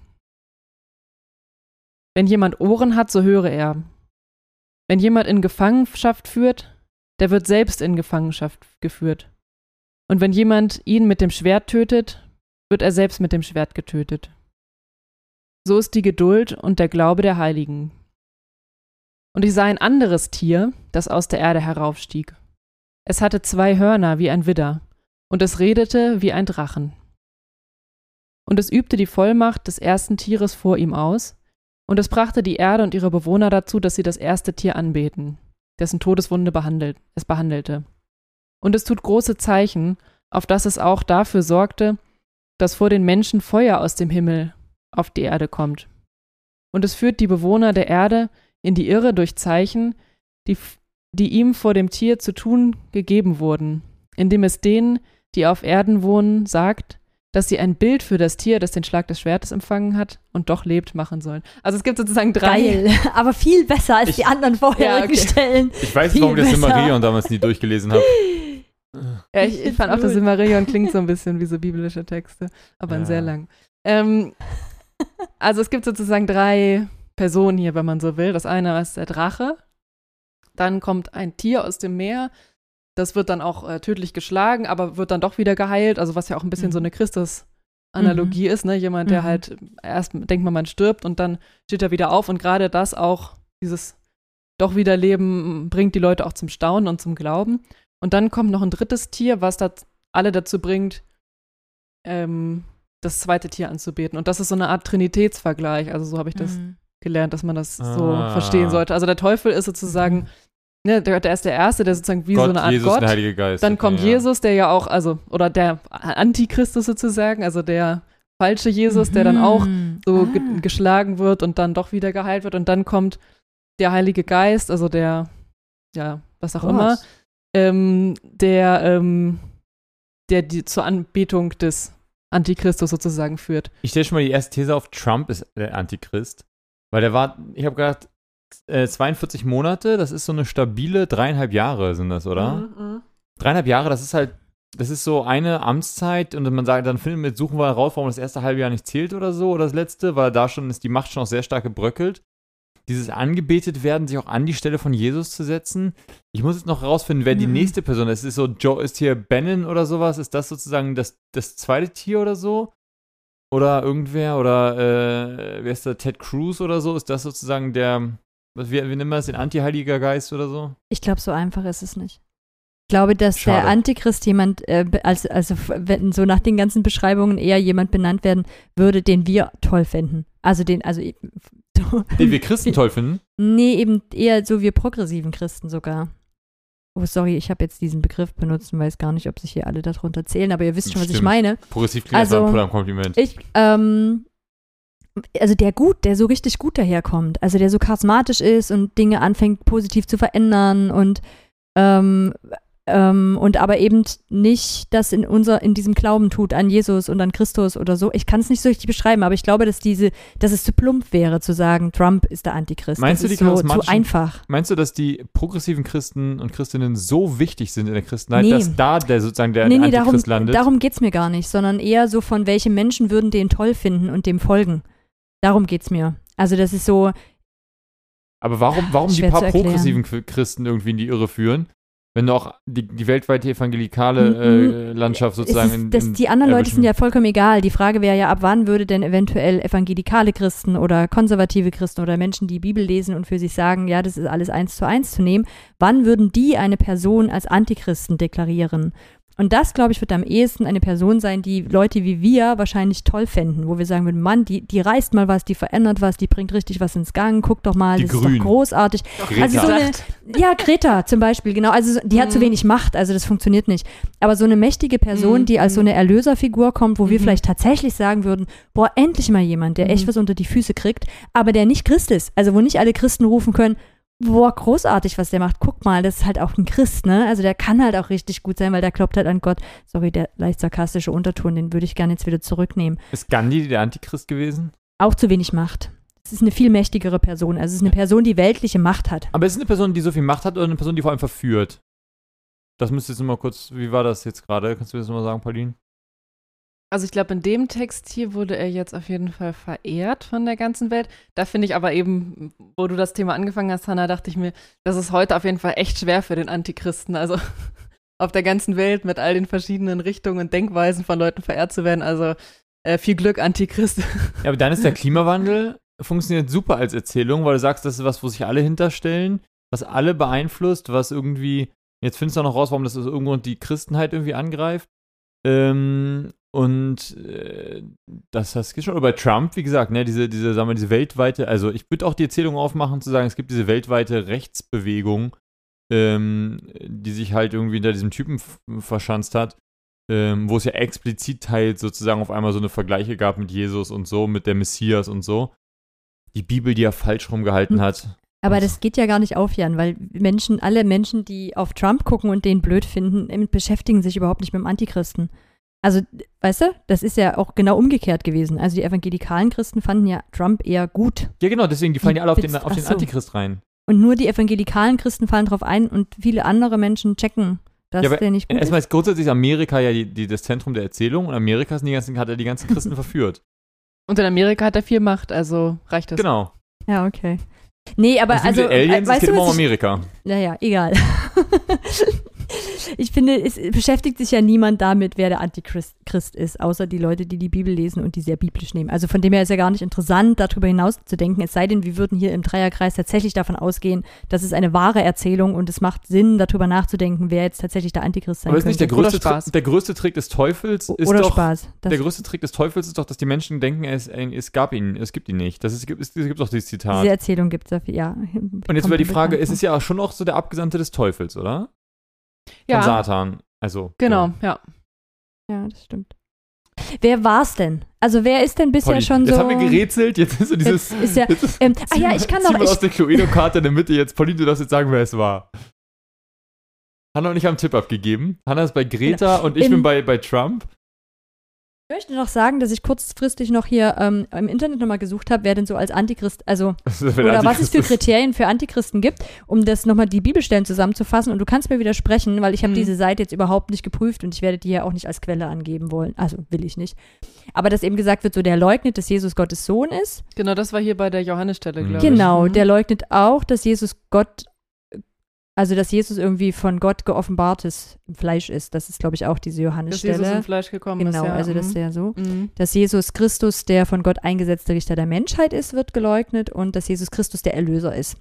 Wenn jemand Ohren hat, so höre er. Wenn jemand in Gefangenschaft führt, der wird selbst in Gefangenschaft geführt. Und wenn jemand ihn mit dem Schwert tötet, wird er selbst mit dem Schwert getötet. So ist die Geduld und der Glaube der Heiligen. Und ich sah ein anderes Tier, das aus der Erde heraufstieg. Es hatte zwei Hörner wie ein Widder, und es redete wie ein Drachen. Und es übte die Vollmacht des ersten Tieres vor ihm aus, und es brachte die Erde und ihre Bewohner dazu, dass sie das erste Tier anbeten, dessen Todeswunde behandelt, es behandelte. Und es tut große Zeichen, auf dass es auch dafür sorgte, dass vor den Menschen Feuer aus dem Himmel auf die Erde kommt. Und es führt die Bewohner der Erde in die Irre durch Zeichen, die, die ihm vor dem Tier zu tun gegeben wurden, indem es denen, die auf Erden wohnen, sagt, dass sie ein Bild für das Tier, das den Schlag des Schwertes empfangen hat und doch lebt, machen sollen. Also es gibt sozusagen drei. Geil, aber viel besser als Ich- die anderen vorherigen Ja, okay. Stellen. Ich weiß warum ich das besser. Silmarillion damals nie durchgelesen habe. Ja, Ich ich, fand auch, das gut. Silmarillion klingt so ein bisschen wie so biblische Texte, aber Ja. ein sehr lang. Ähm, also es gibt sozusagen drei Personen hier, wenn man so will. Das eine ist der Drache. Dann kommt ein Tier aus dem Meer. Das wird dann auch äh, tödlich geschlagen, aber wird dann doch wieder geheilt. Also was ja auch ein bisschen Mhm. so eine Christus-Analogie ist. Ne? Jemand, der Mhm. halt erst denkt man, man stirbt und dann steht er wieder auf. Und gerade das auch, dieses doch wieder Leben, bringt die Leute auch zum Staunen und zum Glauben. Und dann kommt noch ein drittes Tier, was das alle dazu bringt, ähm, das zweite Tier anzubeten. Und das ist so eine Art Trinitätsvergleich. Also so habe ich das Mhm. gelernt, dass man das so Ah. verstehen sollte. Also der Teufel ist sozusagen, ne, der, der ist der Erste, der sozusagen wie Gott, so eine Art Jesus, Gott. der Heilige Geist. Dann kommt ja. Jesus, der ja auch, also, oder der Antichristus sozusagen, also der falsche Jesus, der dann auch Mhm. so Ah. ge geschlagen wird und dann doch wieder geheilt wird. Und dann kommt der Heilige Geist, also der, ja, was auch Gott. immer, ähm, der, ähm, der die zur Anbetung des Antichristus sozusagen führt. Ich stelle schon mal die erste These auf, Trump ist der Antichrist. Weil der war, ich habe gedacht, äh, 42 Monate, das ist so eine stabile dreieinhalb Jahre sind das, oder? Mhm, Dreieinhalb Jahre, das ist halt, das ist so eine Amtszeit und man sagt, dann finden wir, suchen wir raus, warum das erste halbe Jahr nicht zählt oder so, oder das letzte, weil da schon ist die Macht schon auch sehr stark gebröckelt. Dieses angebetet werden, sich auch an die Stelle von Jesus zu setzen. Ich muss jetzt noch rausfinden, wer die Mhm. nächste Person ist. Ist so, Joe, ist hier Bannon oder sowas? Ist das sozusagen das, das zweite Tier oder so? Oder irgendwer? Oder äh, wer ist da? Ted Cruz oder so? Ist das sozusagen der, was, wie, wie nennen wir das, den Anti-Heiliger Geist oder so? Ich glaube, so einfach ist es nicht. Ich glaube, dass Schade. der Antichrist jemand, äh, also, also wenn so nach den ganzen Beschreibungen eher jemand benannt werden würde, den wir toll fänden. Also den, also Den wir Christen toll finden. nee, eben eher so wir progressiven Christen sogar. Oh, sorry, ich habe jetzt diesen Begriff benutzt und weiß gar nicht, ob sich hier alle darunter zählen, aber ihr wisst schon, was ich Stimmt. meine. Progressiv klingt Also, ein Kompliment. Ich, ähm, also der gut, der so richtig gut daherkommt, also der so charismatisch ist und Dinge anfängt positiv zu verändern und ähm, ähm, und aber eben nicht das in unser in diesem Glauben tut an Jesus und an Christus oder so. Ich kann es nicht so richtig beschreiben, aber ich glaube, dass diese, dass es zu plump wäre zu sagen, Trump ist der Antichrist. Meinst das du, die so zu einfach? Meinst du, dass die progressiven Christen und Christinnen so wichtig sind in der Christenheit, Nee. dass da der sozusagen der nee, nee, darum, Antichrist landet? darum geht's mir gar nicht, sondern eher so von welche Menschen würden den toll finden und dem folgen. Darum geht's mir. Also das ist so, Aber warum, warum die Schwer paar progressiven Christen irgendwie in die Irre führen, wenn du auch die, die weltweite evangelikale Mhm. äh, Landschaft sozusagen ist, in, das, in die anderen Leute sind ja vollkommen egal. Die Frage wäre ja, ab wann würde denn eventuell evangelikale Christen oder konservative Christen oder Menschen, die Bibel lesen und für sich sagen, ja, das ist alles eins zu eins zu nehmen, wann würden die eine Person als Antichristen deklarieren? Und das, glaube ich, wird am ehesten eine Person sein, die Leute wie wir wahrscheinlich toll fänden, wo wir sagen würden, Mann, die, die reißt mal was, die verändert was, die bringt richtig was ins Gang, guck doch mal, Die das Grünen. ist doch großartig. Greta. Also so eine, ja, Greta zum Beispiel, genau. Also so- die hat zu Mhm. wenig Macht, also das funktioniert nicht. Aber so eine mächtige Person, Mhm, die als so mhm. eine Erlöserfigur kommt, wo wir vielleicht tatsächlich sagen würden, boah, endlich mal jemand, der echt Mhm. was unter die Füße kriegt, aber der nicht Christ ist. Also wo nicht alle Christen rufen können, boah, großartig, was der macht. Guck mal, das ist halt auch ein Christ, ne? Also der kann halt auch richtig gut sein, weil der glaubt halt an Gott. Sorry, der leicht sarkastische Unterton, den würde ich gerne jetzt wieder zurücknehmen. Ist Gandhi der Antichrist gewesen? Auch zu wenig Macht. Es ist eine viel mächtigere Person. Also es ist eine Person, die weltliche Macht hat. Aber ist es eine Person, die so viel Macht hat oder eine Person, die vor allem verführt? Das müsst ihr jetzt mal kurz, wie war das jetzt gerade? Kannst du das nochmal sagen, Pauline? Also ich glaube, in dem Text hier wurde er jetzt auf jeden Fall verehrt von der ganzen Welt. Da finde ich aber eben, wo du das Thema angefangen hast, Hannah, dachte ich mir, das ist heute auf jeden Fall echt schwer für den Antichristen. Also auf der ganzen Welt mit all den verschiedenen Richtungen und Denkweisen von Leuten verehrt zu werden. Also äh, viel Glück, Antichrist. Ja, aber dann ist der Klimawandel funktioniert super als Erzählung, weil du sagst, das ist was, wo sich alle hinterstellen, was alle beeinflusst, was irgendwie, jetzt findest du auch noch raus, warum das aus irgendeinem Grund die Christenheit irgendwie angreift. Ähm, und äh, das, das geht schon. Oder bei Trump, wie gesagt, ne, diese, diese, sagen wir, diese weltweite, also ich würde auch die Erzählung aufmachen, zu sagen, es gibt diese weltweite Rechtsbewegung, ähm, die sich halt irgendwie hinter diesem Typen verschanzt hat, ähm, wo es ja explizit halt sozusagen auf einmal so eine Vergleiche gab mit Jesus und so, mit der Messias und so. Die Bibel, die er falsch rumgehalten Hm. hat. Aber das geht ja gar nicht auf, Jan, weil Menschen, alle Menschen, die auf Trump gucken und den blöd finden, ähm, beschäftigen sich überhaupt nicht mit dem Antichristen. Also, weißt du, das ist ja auch genau umgekehrt gewesen. Also die evangelikalen Christen fanden ja Trump eher gut. Ja, genau, deswegen, die fallen ja alle auf den, auf den so. Antichrist rein. Und nur die evangelikalen Christen fallen drauf ein und viele andere Menschen checken, dass Ja, der nicht gut Erstmal ist. ist grundsätzlich Amerika ja die, die, das Zentrum der Erzählung und Amerika sind die ganzen, hat er die ganzen Christen verführt. Und in Amerika hat er viel Macht, also reicht das. Genau. Ja, okay. Nee, aber Das also, Aliens, äh, es weißt geht du, immer um Amerika. Naja, egal. ich finde, es beschäftigt sich ja niemand damit, wer der Antichrist Christ ist, außer die Leute, die die Bibel lesen und die sehr biblisch nehmen. Also von dem her ist ja gar nicht interessant, darüber hinaus zu denken, es sei denn, wir würden hier im Dreierkreis tatsächlich davon ausgehen, dass es eine wahre Erzählung und es macht Sinn, darüber nachzudenken, wer jetzt tatsächlich der Antichrist sein Aber ist könnte. nicht der größte, Spaß. Der größte Trick des Teufels ist Oder doch, Spaß. Das, der größte Trick des Teufels ist doch, dass die Menschen denken, es, es gab ihn, es gibt ihn nicht. Das ist, es gibt, es gibt doch dieses Zitat. diese Erzählung gibt es dafür, ja. Und jetzt wäre die Frage, es ist ja auch schon noch so der Abgesandte des Teufels, oder? Von Ja, Satan. Also. genau, ja. Ja, das stimmt. Wer war's denn? Also wer ist denn bisher Polly, schon jetzt so. haben wir gerätselt, jetzt ist so dieses. Jetzt ist ja- jetzt ist, ähm, ah ja, mal- ich kann mal aus der Cluedo-Karte in der Mitte jetzt. Pauline, du darfst jetzt sagen, wer es war. Hanna und ich haben einen Tipp abgegeben. Hanna ist bei Greta und ich In- bin bei, bei Trump. Ich möchte noch sagen, dass ich kurzfristig noch hier ähm, im Internet nochmal gesucht habe, wer denn so als Antichrist, also oder was es für Kriterien für Antichristen gibt, um das nochmal die Bibelstellen zusammenzufassen. Und du kannst mir widersprechen, weil ich habe Mhm. diese Seite jetzt überhaupt nicht geprüft und ich werde die ja auch nicht als Quelle angeben wollen. Also will ich nicht. Aber dass eben gesagt wird, so der leugnet, dass Jesus Gottes Sohn ist. Genau, das war hier bei der Johannesstelle, Mhm. glaube ich. Genau, Mhm. der leugnet auch, dass Jesus Gott, also dass Jesus irgendwie von Gott geoffenbartes Fleisch ist. Das ist, glaube ich, auch diese Dass Johannesstelle. Jesus im Fleisch gekommen Genau, ist, ja. also das ist ja so. Mhm. Dass Jesus Christus der von Gott eingesetzte Richter der Menschheit ist, wird geleugnet und dass Jesus Christus der Erlöser ist.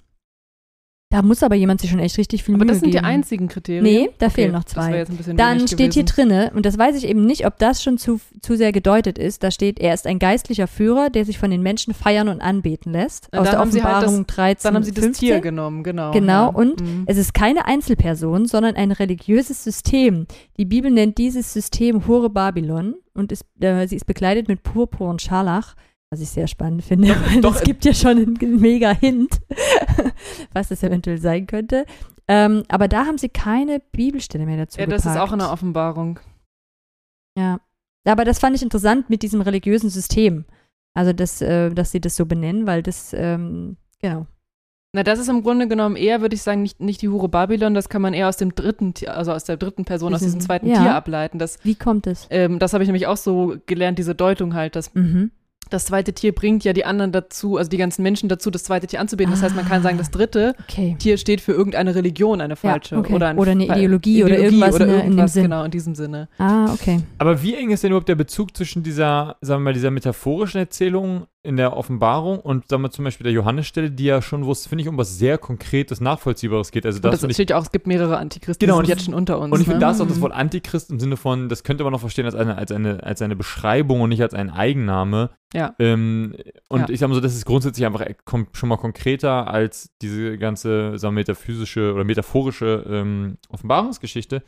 Da muss aber jemand sich schon echt richtig viel Aber Mühe das sind die geben. einzigen Kriterien. Nee, da Okay, fehlen noch Das zwei. jetzt ein Dann steht hier gewesen. drinne, und das weiß ich eben nicht, ob das schon zu, zu sehr gedeutet ist, da steht, er ist ein geistlicher Führer, der sich von den Menschen feiern und anbeten lässt. Na, Aus der sie halt Offenbarung 13, Dann haben sie das 15. Tier genommen, genau. Genau, ja. und Mhm. Es ist keine Einzelperson, sondern ein religiöses System. Die Bibel nennt dieses System Hure Babylon und ist, äh, sie ist bekleidet mit Purpur und Scharlach, was ich sehr spannend finde, weil doch, es gibt ja schon einen mega Hint, was das eventuell sein könnte. Ähm, aber da haben sie keine Bibelstelle mehr dazu ja, das ist gepackt. auch eine Offenbarung. Ja. Aber das fand ich interessant mit diesem religiösen System. Also, dass, äh, dass sie das so benennen, weil das, ähm, genau. Na, das ist im Grunde genommen eher, würde ich sagen, nicht, nicht die Hure Babylon, das kann man eher aus dem dritten also aus der dritten Person, aus Diesen- diesem zweiten ja. Tier ableiten. Das, Wie kommt es? ähm, das habe ich nämlich auch so gelernt, diese Deutung halt, dass Mhm. Das zweite Tier bringt ja die anderen dazu, also die ganzen Menschen dazu, das zweite Tier anzubeten. Das heißt, man kann sagen, das dritte Okay. Tier steht für irgendeine Religion, eine falsche. Ja, okay. oder, ein Oder eine Fa- Ideologie oder irgendwas oder in der- in dem irgendwas, Sinn. Genau, in diesem Sinne. Ah, okay. Aber wie eng ist denn überhaupt der Bezug zwischen dieser, sagen wir mal, dieser metaphorischen Erzählung in der Offenbarung und, sagen wir zum Beispiel der Johannesstelle, die ja schon, wo es, finde ich, um was sehr Konkretes, Nachvollziehbares geht. Also Und das, das finde ich, steht ja auch, es gibt mehrere Antichristen, Genau, die und sind jetzt schon unter uns. und ich finde, ne? da ist auch das Mhm. Wort Antichrist im Sinne von, das könnte man noch verstehen als eine, als eine, als eine Beschreibung und nicht als ein Eigenname. Ja. Ähm, und Ja. ich sage mal so, das ist grundsätzlich einfach e- schon mal konkreter als diese ganze, sagen wir, metaphysische oder metaphorische ähm, Offenbarungsgeschichte.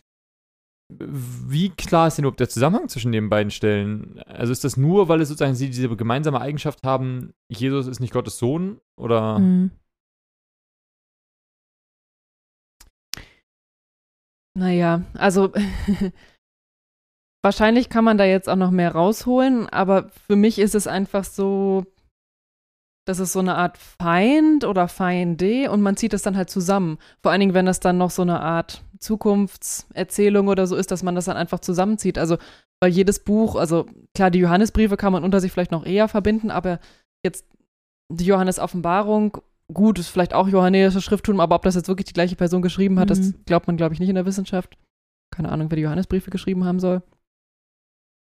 Wie klar ist denn überhaupt der Zusammenhang zwischen den beiden Stellen? Also ist das nur, weil es sozusagen sie diese gemeinsame Eigenschaft haben, Jesus ist nicht Gottes Sohn? Oder? Mhm. Naja, also wahrscheinlich kann man da jetzt auch noch mehr rausholen, aber für mich ist es einfach so, das ist so eine Art Feind oder Feinde und man zieht das dann halt zusammen. Vor allen Dingen, wenn das dann noch so eine Art Zukunftserzählung oder so ist, dass man das dann einfach zusammenzieht. Also, weil jedes Buch, also klar, die Johannesbriefe kann man unter sich vielleicht noch eher verbinden, aber jetzt die Johannes-Offenbarung, gut, ist vielleicht auch johannäisches Schrifttum, aber ob das jetzt wirklich die gleiche Person geschrieben hat, das Mhm. glaubt man, glaube ich, nicht in der Wissenschaft. Keine Ahnung, wer die Johannesbriefe geschrieben haben soll.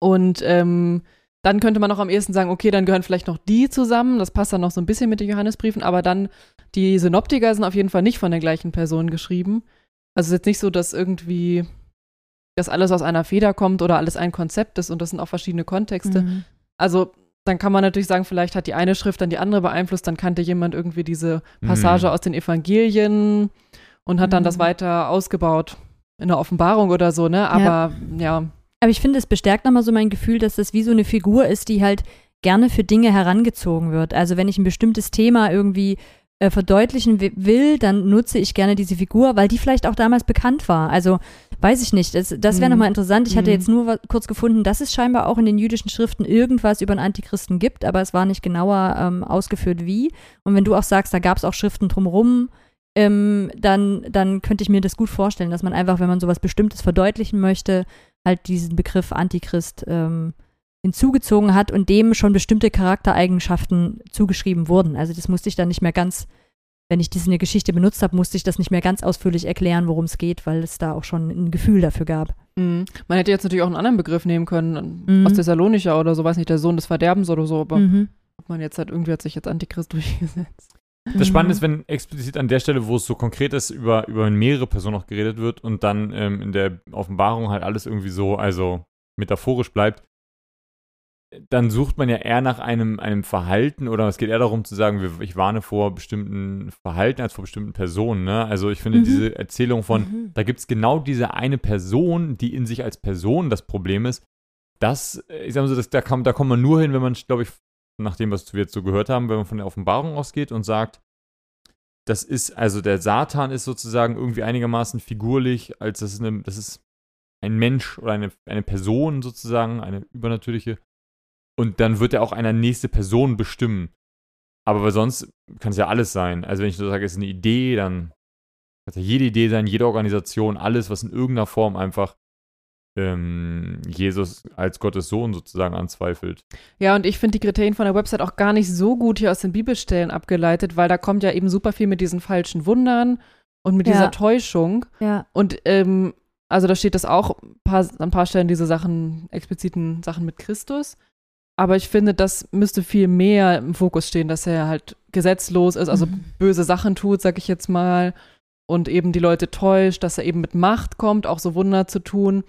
Und ähm, dann könnte man auch am ehesten sagen, okay, dann gehören vielleicht noch die zusammen. Das passt dann noch so ein bisschen mit den Johannesbriefen, aber dann die Synoptiker sind auf jeden Fall nicht von der gleichen Person geschrieben. Also es ist jetzt nicht so, dass irgendwie das alles aus einer Feder kommt oder alles ein Konzept ist und das sind auch verschiedene Kontexte. Mhm. Also dann kann man natürlich sagen, vielleicht hat die eine Schrift dann die andere beeinflusst, dann kannte jemand irgendwie diese Passage Mhm. aus den Evangelien und hat dann das Mhm. weiter ausgebaut in der Offenbarung oder so, ne? Aber ja, Aber ich finde, es bestärkt nochmal so mein Gefühl, dass das wie so eine Figur ist, die halt gerne für Dinge herangezogen wird. Also wenn ich ein bestimmtes Thema irgendwie äh, verdeutlichen wi- will, dann nutze ich gerne diese Figur, weil die vielleicht auch damals bekannt war. Also weiß ich nicht. Das, das wäre Mhm. nochmal interessant. Ich hatte Mhm. jetzt nur kurz gefunden, dass es scheinbar auch in den jüdischen Schriften irgendwas über einen Antichristen gibt, aber es war nicht genauer ähm, ausgeführt, wie. Und wenn du auch sagst, da gab es auch Schriften drumherum, ähm, dann, dann könnte ich mir das gut vorstellen, dass man einfach, wenn man sowas Bestimmtes verdeutlichen möchte, halt diesen Begriff Antichrist ähm, hinzugezogen hat und dem schon bestimmte Charaktereigenschaften zugeschrieben wurden. Also das musste ich dann nicht mehr ganz wenn ich diese Geschichte benutzt habe, musste ich das nicht mehr ganz ausführlich erklären, worum es geht, weil es da auch schon ein Gefühl dafür gab. Mhm. Man hätte jetzt natürlich auch einen anderen Begriff nehmen können, Mhm. aus Thessalonicher oder so, weiß nicht, der Sohn des Verderbens oder so, aber Mhm. ob man jetzt halt irgendwie hat sich jetzt Antichrist durchgesetzt. Das Spannende Mhm. ist, wenn explizit an der Stelle, wo es so konkret ist, über, über mehrere Personen auch geredet wird und dann ähm, in der Offenbarung halt alles irgendwie so, also metaphorisch bleibt, dann sucht man ja eher nach einem, einem Verhalten oder es geht eher darum zu sagen, ich warne vor bestimmten Verhalten als vor bestimmten Personen. Ne? Also ich finde Mhm. diese Erzählung von, Mhm. da gibt es genau diese eine Person, die in sich als Person das Problem ist. Das, ich sag mal so, das, da, kann, da kommt man nur hin, wenn man, glaube ich, nach dem, was wir jetzt so gehört haben, wenn man von der Offenbarung ausgeht und sagt, das ist, also der Satan ist sozusagen irgendwie einigermaßen figurlich, als das ist, eine, das ist ein Mensch oder eine, eine Person sozusagen, eine übernatürliche. Und dann wird er auch eine nächste Person bestimmen. Aber weil sonst kann es ja alles sein. Also wenn ich so sage, es ist eine Idee, dann kann es ja jede Idee sein, jede Organisation, alles, was in irgendeiner Form einfach ähm, Jesus als Gottes Sohn sozusagen anzweifelt. Ja, und ich finde die Kriterien von der Website auch gar nicht so gut hier aus den Bibelstellen abgeleitet, weil da kommt ja eben super viel mit diesen falschen Wundern und mit Ja. dieser Täuschung. Ja. Und ähm, also da steht das auch paar, an ein paar Stellen diese Sachen, expliziten Sachen mit Christus. Aber ich finde, das müsste viel mehr im Fokus stehen, dass er halt gesetzlos ist, also Mhm. böse Sachen tut, sag ich jetzt mal, und eben die Leute täuscht, dass er eben mit Macht kommt, auch so Wunder zu tun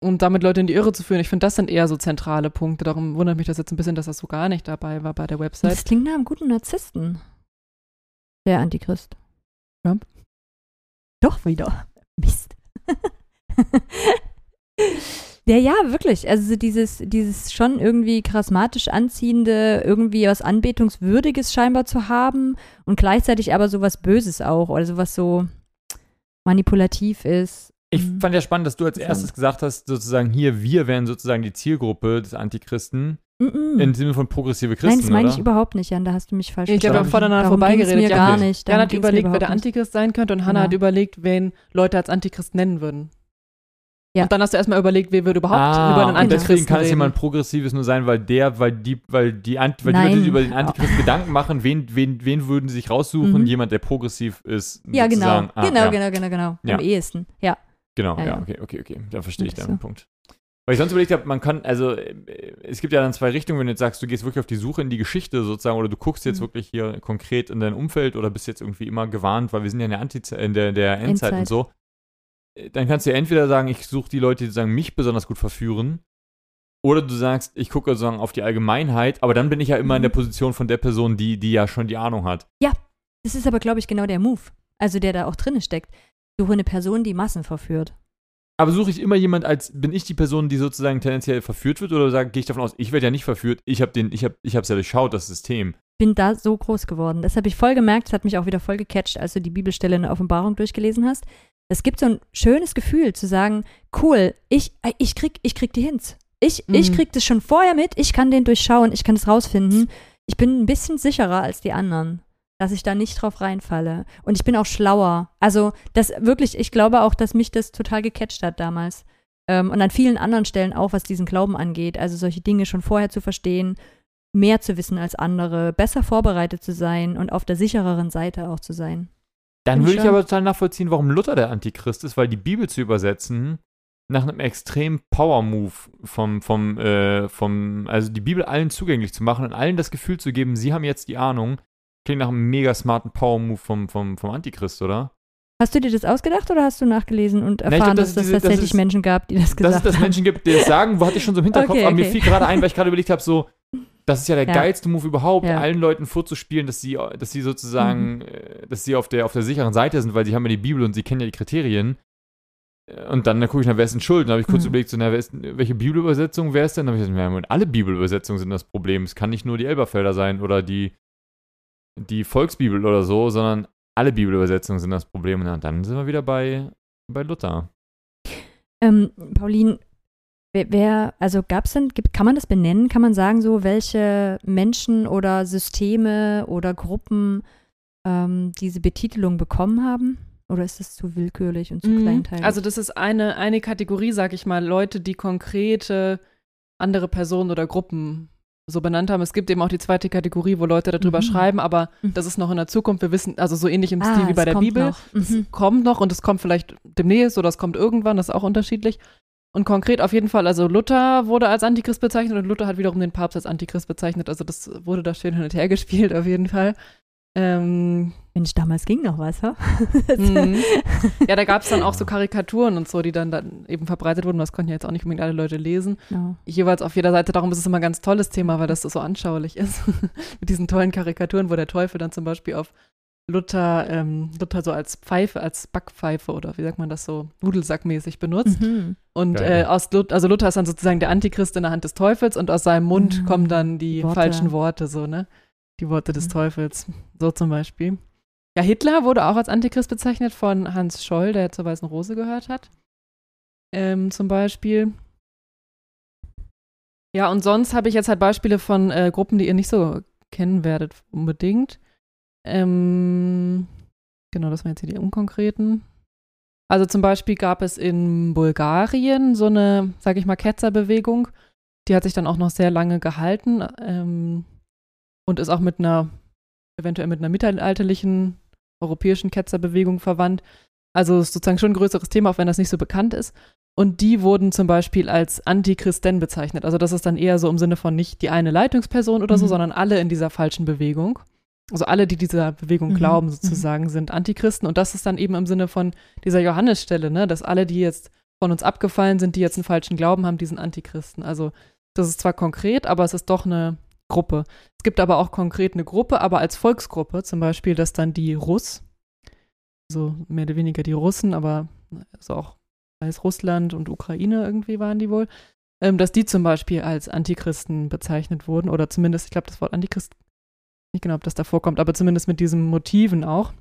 und damit Leute in die Irre zu führen. Ich finde, das sind eher so zentrale Punkte. Darum wundert mich das jetzt ein bisschen, dass das so gar nicht dabei war bei der Website. Das klingt nach einem guten Narzissten. Der Antichrist. Trump? Doch wieder. Mist. Ja, ja, wirklich. Also so dieses, dieses schon irgendwie charismatisch anziehende, irgendwie was Anbetungswürdiges scheinbar zu haben und gleichzeitig aber sowas Böses auch oder sowas so manipulativ ist. Ich Mhm. fand ja spannend, dass du als erstes gesagt hast, sozusagen hier, wir wären sozusagen die Zielgruppe des Antichristen Mm-mm. im Sinne von progressive Christen, Nein, das meine ich oder? überhaupt nicht, Jan. Da hast du mich falsch Ich glaube, wir haben verstanden. voneinander vorbeigeredet. mir Jan- gar nicht. Jan hat überlegt, wer der. Antichrist sein könnte und Hannah Genau. hat überlegt, wen Leute als Antichrist nennen würden. Ja. Und dann hast du erstmal überlegt, wer würde überhaupt ah, über einen und Antichristen deswegen kann es jemand Progressives nur sein, weil der, weil die, weil die, Ant weil die. Leute, die über den Antichrist Gedanken machen, wen, wen, wen würden sie sich raussuchen? Mhm. Jemand, der progressiv ist. Ja, genau. Ah, genau, ja. genau, genau, genau. Ja. Am ehesten. Ja. Genau, Ja, okay, okay, okay. Da verstehe ich deinen so. Punkt. Weil ich sonst überlegt habe, man kann, also äh, es gibt ja dann zwei Richtungen, wenn du jetzt sagst, du gehst wirklich auf die Suche in die Geschichte sozusagen oder du guckst jetzt Mhm. wirklich hier konkret in dein Umfeld oder bist jetzt irgendwie immer gewarnt, weil wir sind ja in der, Anti in der, der Endzeit, und Endzeit. so. Äh, Dann kannst du ja entweder sagen, ich suche die Leute, die sozusagen mich besonders gut verführen, oder du sagst, ich gucke sozusagen auf die Allgemeinheit, aber dann bin ich ja immer in der Mhm. Position von der Person, die, die ja schon die Ahnung hat. Das ist aber, glaube ich, genau der Move. Also der da auch drin steckt. Suche eine Person, die Massen verführt. Aber suche ich immer jemand als, bin ich die Person, die sozusagen tendenziell verführt wird, oder sage, gehe ich davon aus, ich werde ja nicht verführt, ich habe den, ich habe, ich habe es ja durchschaut, das System. Bin da so groß geworden. Das habe ich voll gemerkt. Das hat mich auch wieder voll gecatcht, als du die Bibelstelle in der Offenbarung durchgelesen hast. Es gibt so ein schönes Gefühl zu sagen, cool, ich, äh, ich krieg, ich krieg die Hints. Ich, ich Mhm. krieg das schon vorher mit, ich kann den durchschauen, ich kann es rausfinden. Ich bin ein bisschen sicherer als die anderen, dass ich da nicht drauf reinfalle. Und ich bin auch schlauer. Also, das wirklich, ich glaube auch, dass mich das total gecatcht hat damals. Ähm, und an vielen anderen Stellen auch, was diesen Glauben angeht. Also solche Dinge schon vorher zu verstehen, mehr zu wissen als andere, besser vorbereitet zu sein und auf der sichereren Seite auch zu sein. Dann würde ich aber total nachvollziehen, warum Luther der Antichrist ist, weil die Bibel zu übersetzen nach einem extremen Power-Move vom, vom, äh, vom, also die Bibel allen zugänglich zu machen und allen das Gefühl zu geben, sie haben jetzt die Ahnung, klingt nach einem mega smarten Power-Move vom, vom, vom Antichrist, oder? Hast du dir das ausgedacht oder hast du nachgelesen und erfahren, glaub, das dass ist es diese- das tatsächlich ist- Menschen gab, die das Dass gesagt es das haben? Menschen gibt, die das sagen, wo hatte ich schon so im Hinterkopf, Okay, aber mir okay. fiel gerade ein, weil ich gerade überlegt habe, so, das ist ja der Ja. geilste Move überhaupt, Ja. allen Leuten vorzuspielen, dass sie, dass sie sozusagen, äh, dass sie auf der, auf der sicheren Seite sind, weil sie haben ja die Bibel und sie kennen ja die Kriterien. Äh, Und dann, dann gucke ich nach, wer ist denn schuld? Dann habe ich kurz Mhm. überlegt, so, na, wer ist, welche Bibelübersetzung wäre es denn? Dann habe ich gesagt, ja, alle Bibelübersetzungen sind das Problem. Es kann nicht nur die Elberfelder sein oder die, die Volksbibel oder so, sondern alle Bibelübersetzungen sind das Problem. Und dann sind wir wieder bei, bei Luther. Ähm, Pauline, wer, also gab es denn, kann man das benennen? Kann man sagen, so welche Menschen oder Systeme oder Gruppen ähm, diese Betitelung bekommen haben? Oder ist das zu willkürlich und zu Mhm. kleinteilig? Also das ist eine, eine Kategorie, sag ich mal, Leute, die konkrete andere Personen oder Gruppen so benannt haben. Es gibt eben auch die zweite Kategorie, wo Leute darüber Mhm. schreiben, aber Mhm. das ist noch in der Zukunft. Wir wissen, also so ähnlich im Ah, Stil wie bei der Bibel. Es Mhm. kommt noch und es kommt vielleicht demnächst oder es kommt irgendwann, das ist auch unterschiedlich. Und konkret auf jeden Fall, also Luther wurde als Antichrist bezeichnet und Luther hat wiederum den Papst als Antichrist bezeichnet. Also das wurde da schön hin und her gespielt, auf jeden Fall. Ähm, Mensch, damals ging noch was, ha? Mhm. ja, da gab es dann auch so Karikaturen und so, die dann, dann eben verbreitet wurden. Das konnten ja jetzt auch nicht unbedingt alle Leute lesen. Ja. Jeweils auf jeder Seite. Darum ist es immer ein ganz tolles Thema, weil das so anschaulich ist. Mit diesen tollen Karikaturen, wo der Teufel dann zum Beispiel auf Luther, ähm, Luther so als Pfeife, als Backpfeife oder wie sagt man das so, Nudelsackmäßig benutzt. Mhm. Und äh, aus Lut also Luther ist dann sozusagen der Antichrist in der Hand des Teufels und aus seinem Mund Mhm. kommen dann die Worte. falschen Worte, so, ne? Die Worte des Mhm. Teufels. So zum Beispiel. Ja, Hitler wurde auch als Antichrist bezeichnet von Hans Scholl, der zur Weißen Rose gehört hat. Ähm, zum Beispiel. Ja, und sonst habe ich jetzt halt Beispiele von äh, Gruppen, die ihr nicht so kennen werdet, unbedingt. Ähm, genau, das waren jetzt hier die unkonkreten. Also zum Beispiel gab es in Bulgarien so eine, sage ich mal, Ketzerbewegung. Die hat sich dann auch noch sehr lange gehalten ähm, und ist auch mit einer, eventuell mit einer mittelalterlichen europäischen Ketzerbewegung verwandt. Also ist sozusagen schon ein größeres Thema, auch wenn das nicht so bekannt ist. Und die wurden zum Beispiel als Antichristen bezeichnet. Also das ist dann eher so im Sinne von nicht die eine Leitungsperson oder so, Mhm. sondern alle in dieser falschen Bewegung. Also alle, die dieser Bewegung Mhm. glauben, Mhm. sozusagen, sind Antichristen. Und das ist dann eben im Sinne von dieser Johannesstelle, ne, dass alle, die jetzt von uns abgefallen sind, die jetzt einen falschen Glauben haben, die sind Antichristen. Also das ist zwar konkret, aber es ist doch eine Gruppe. Es gibt aber auch konkret eine Gruppe, aber als Volksgruppe, zum Beispiel, dass dann die Russ, so mehr oder weniger die Russen, aber also auch als Russland und Ukraine irgendwie waren die wohl, ähm, dass die zum Beispiel als Antichristen bezeichnet wurden oder zumindest, ich glaube, das Wort Antichrist, nicht genau, ob das da vorkommt, aber zumindest mit diesen Motiven auch.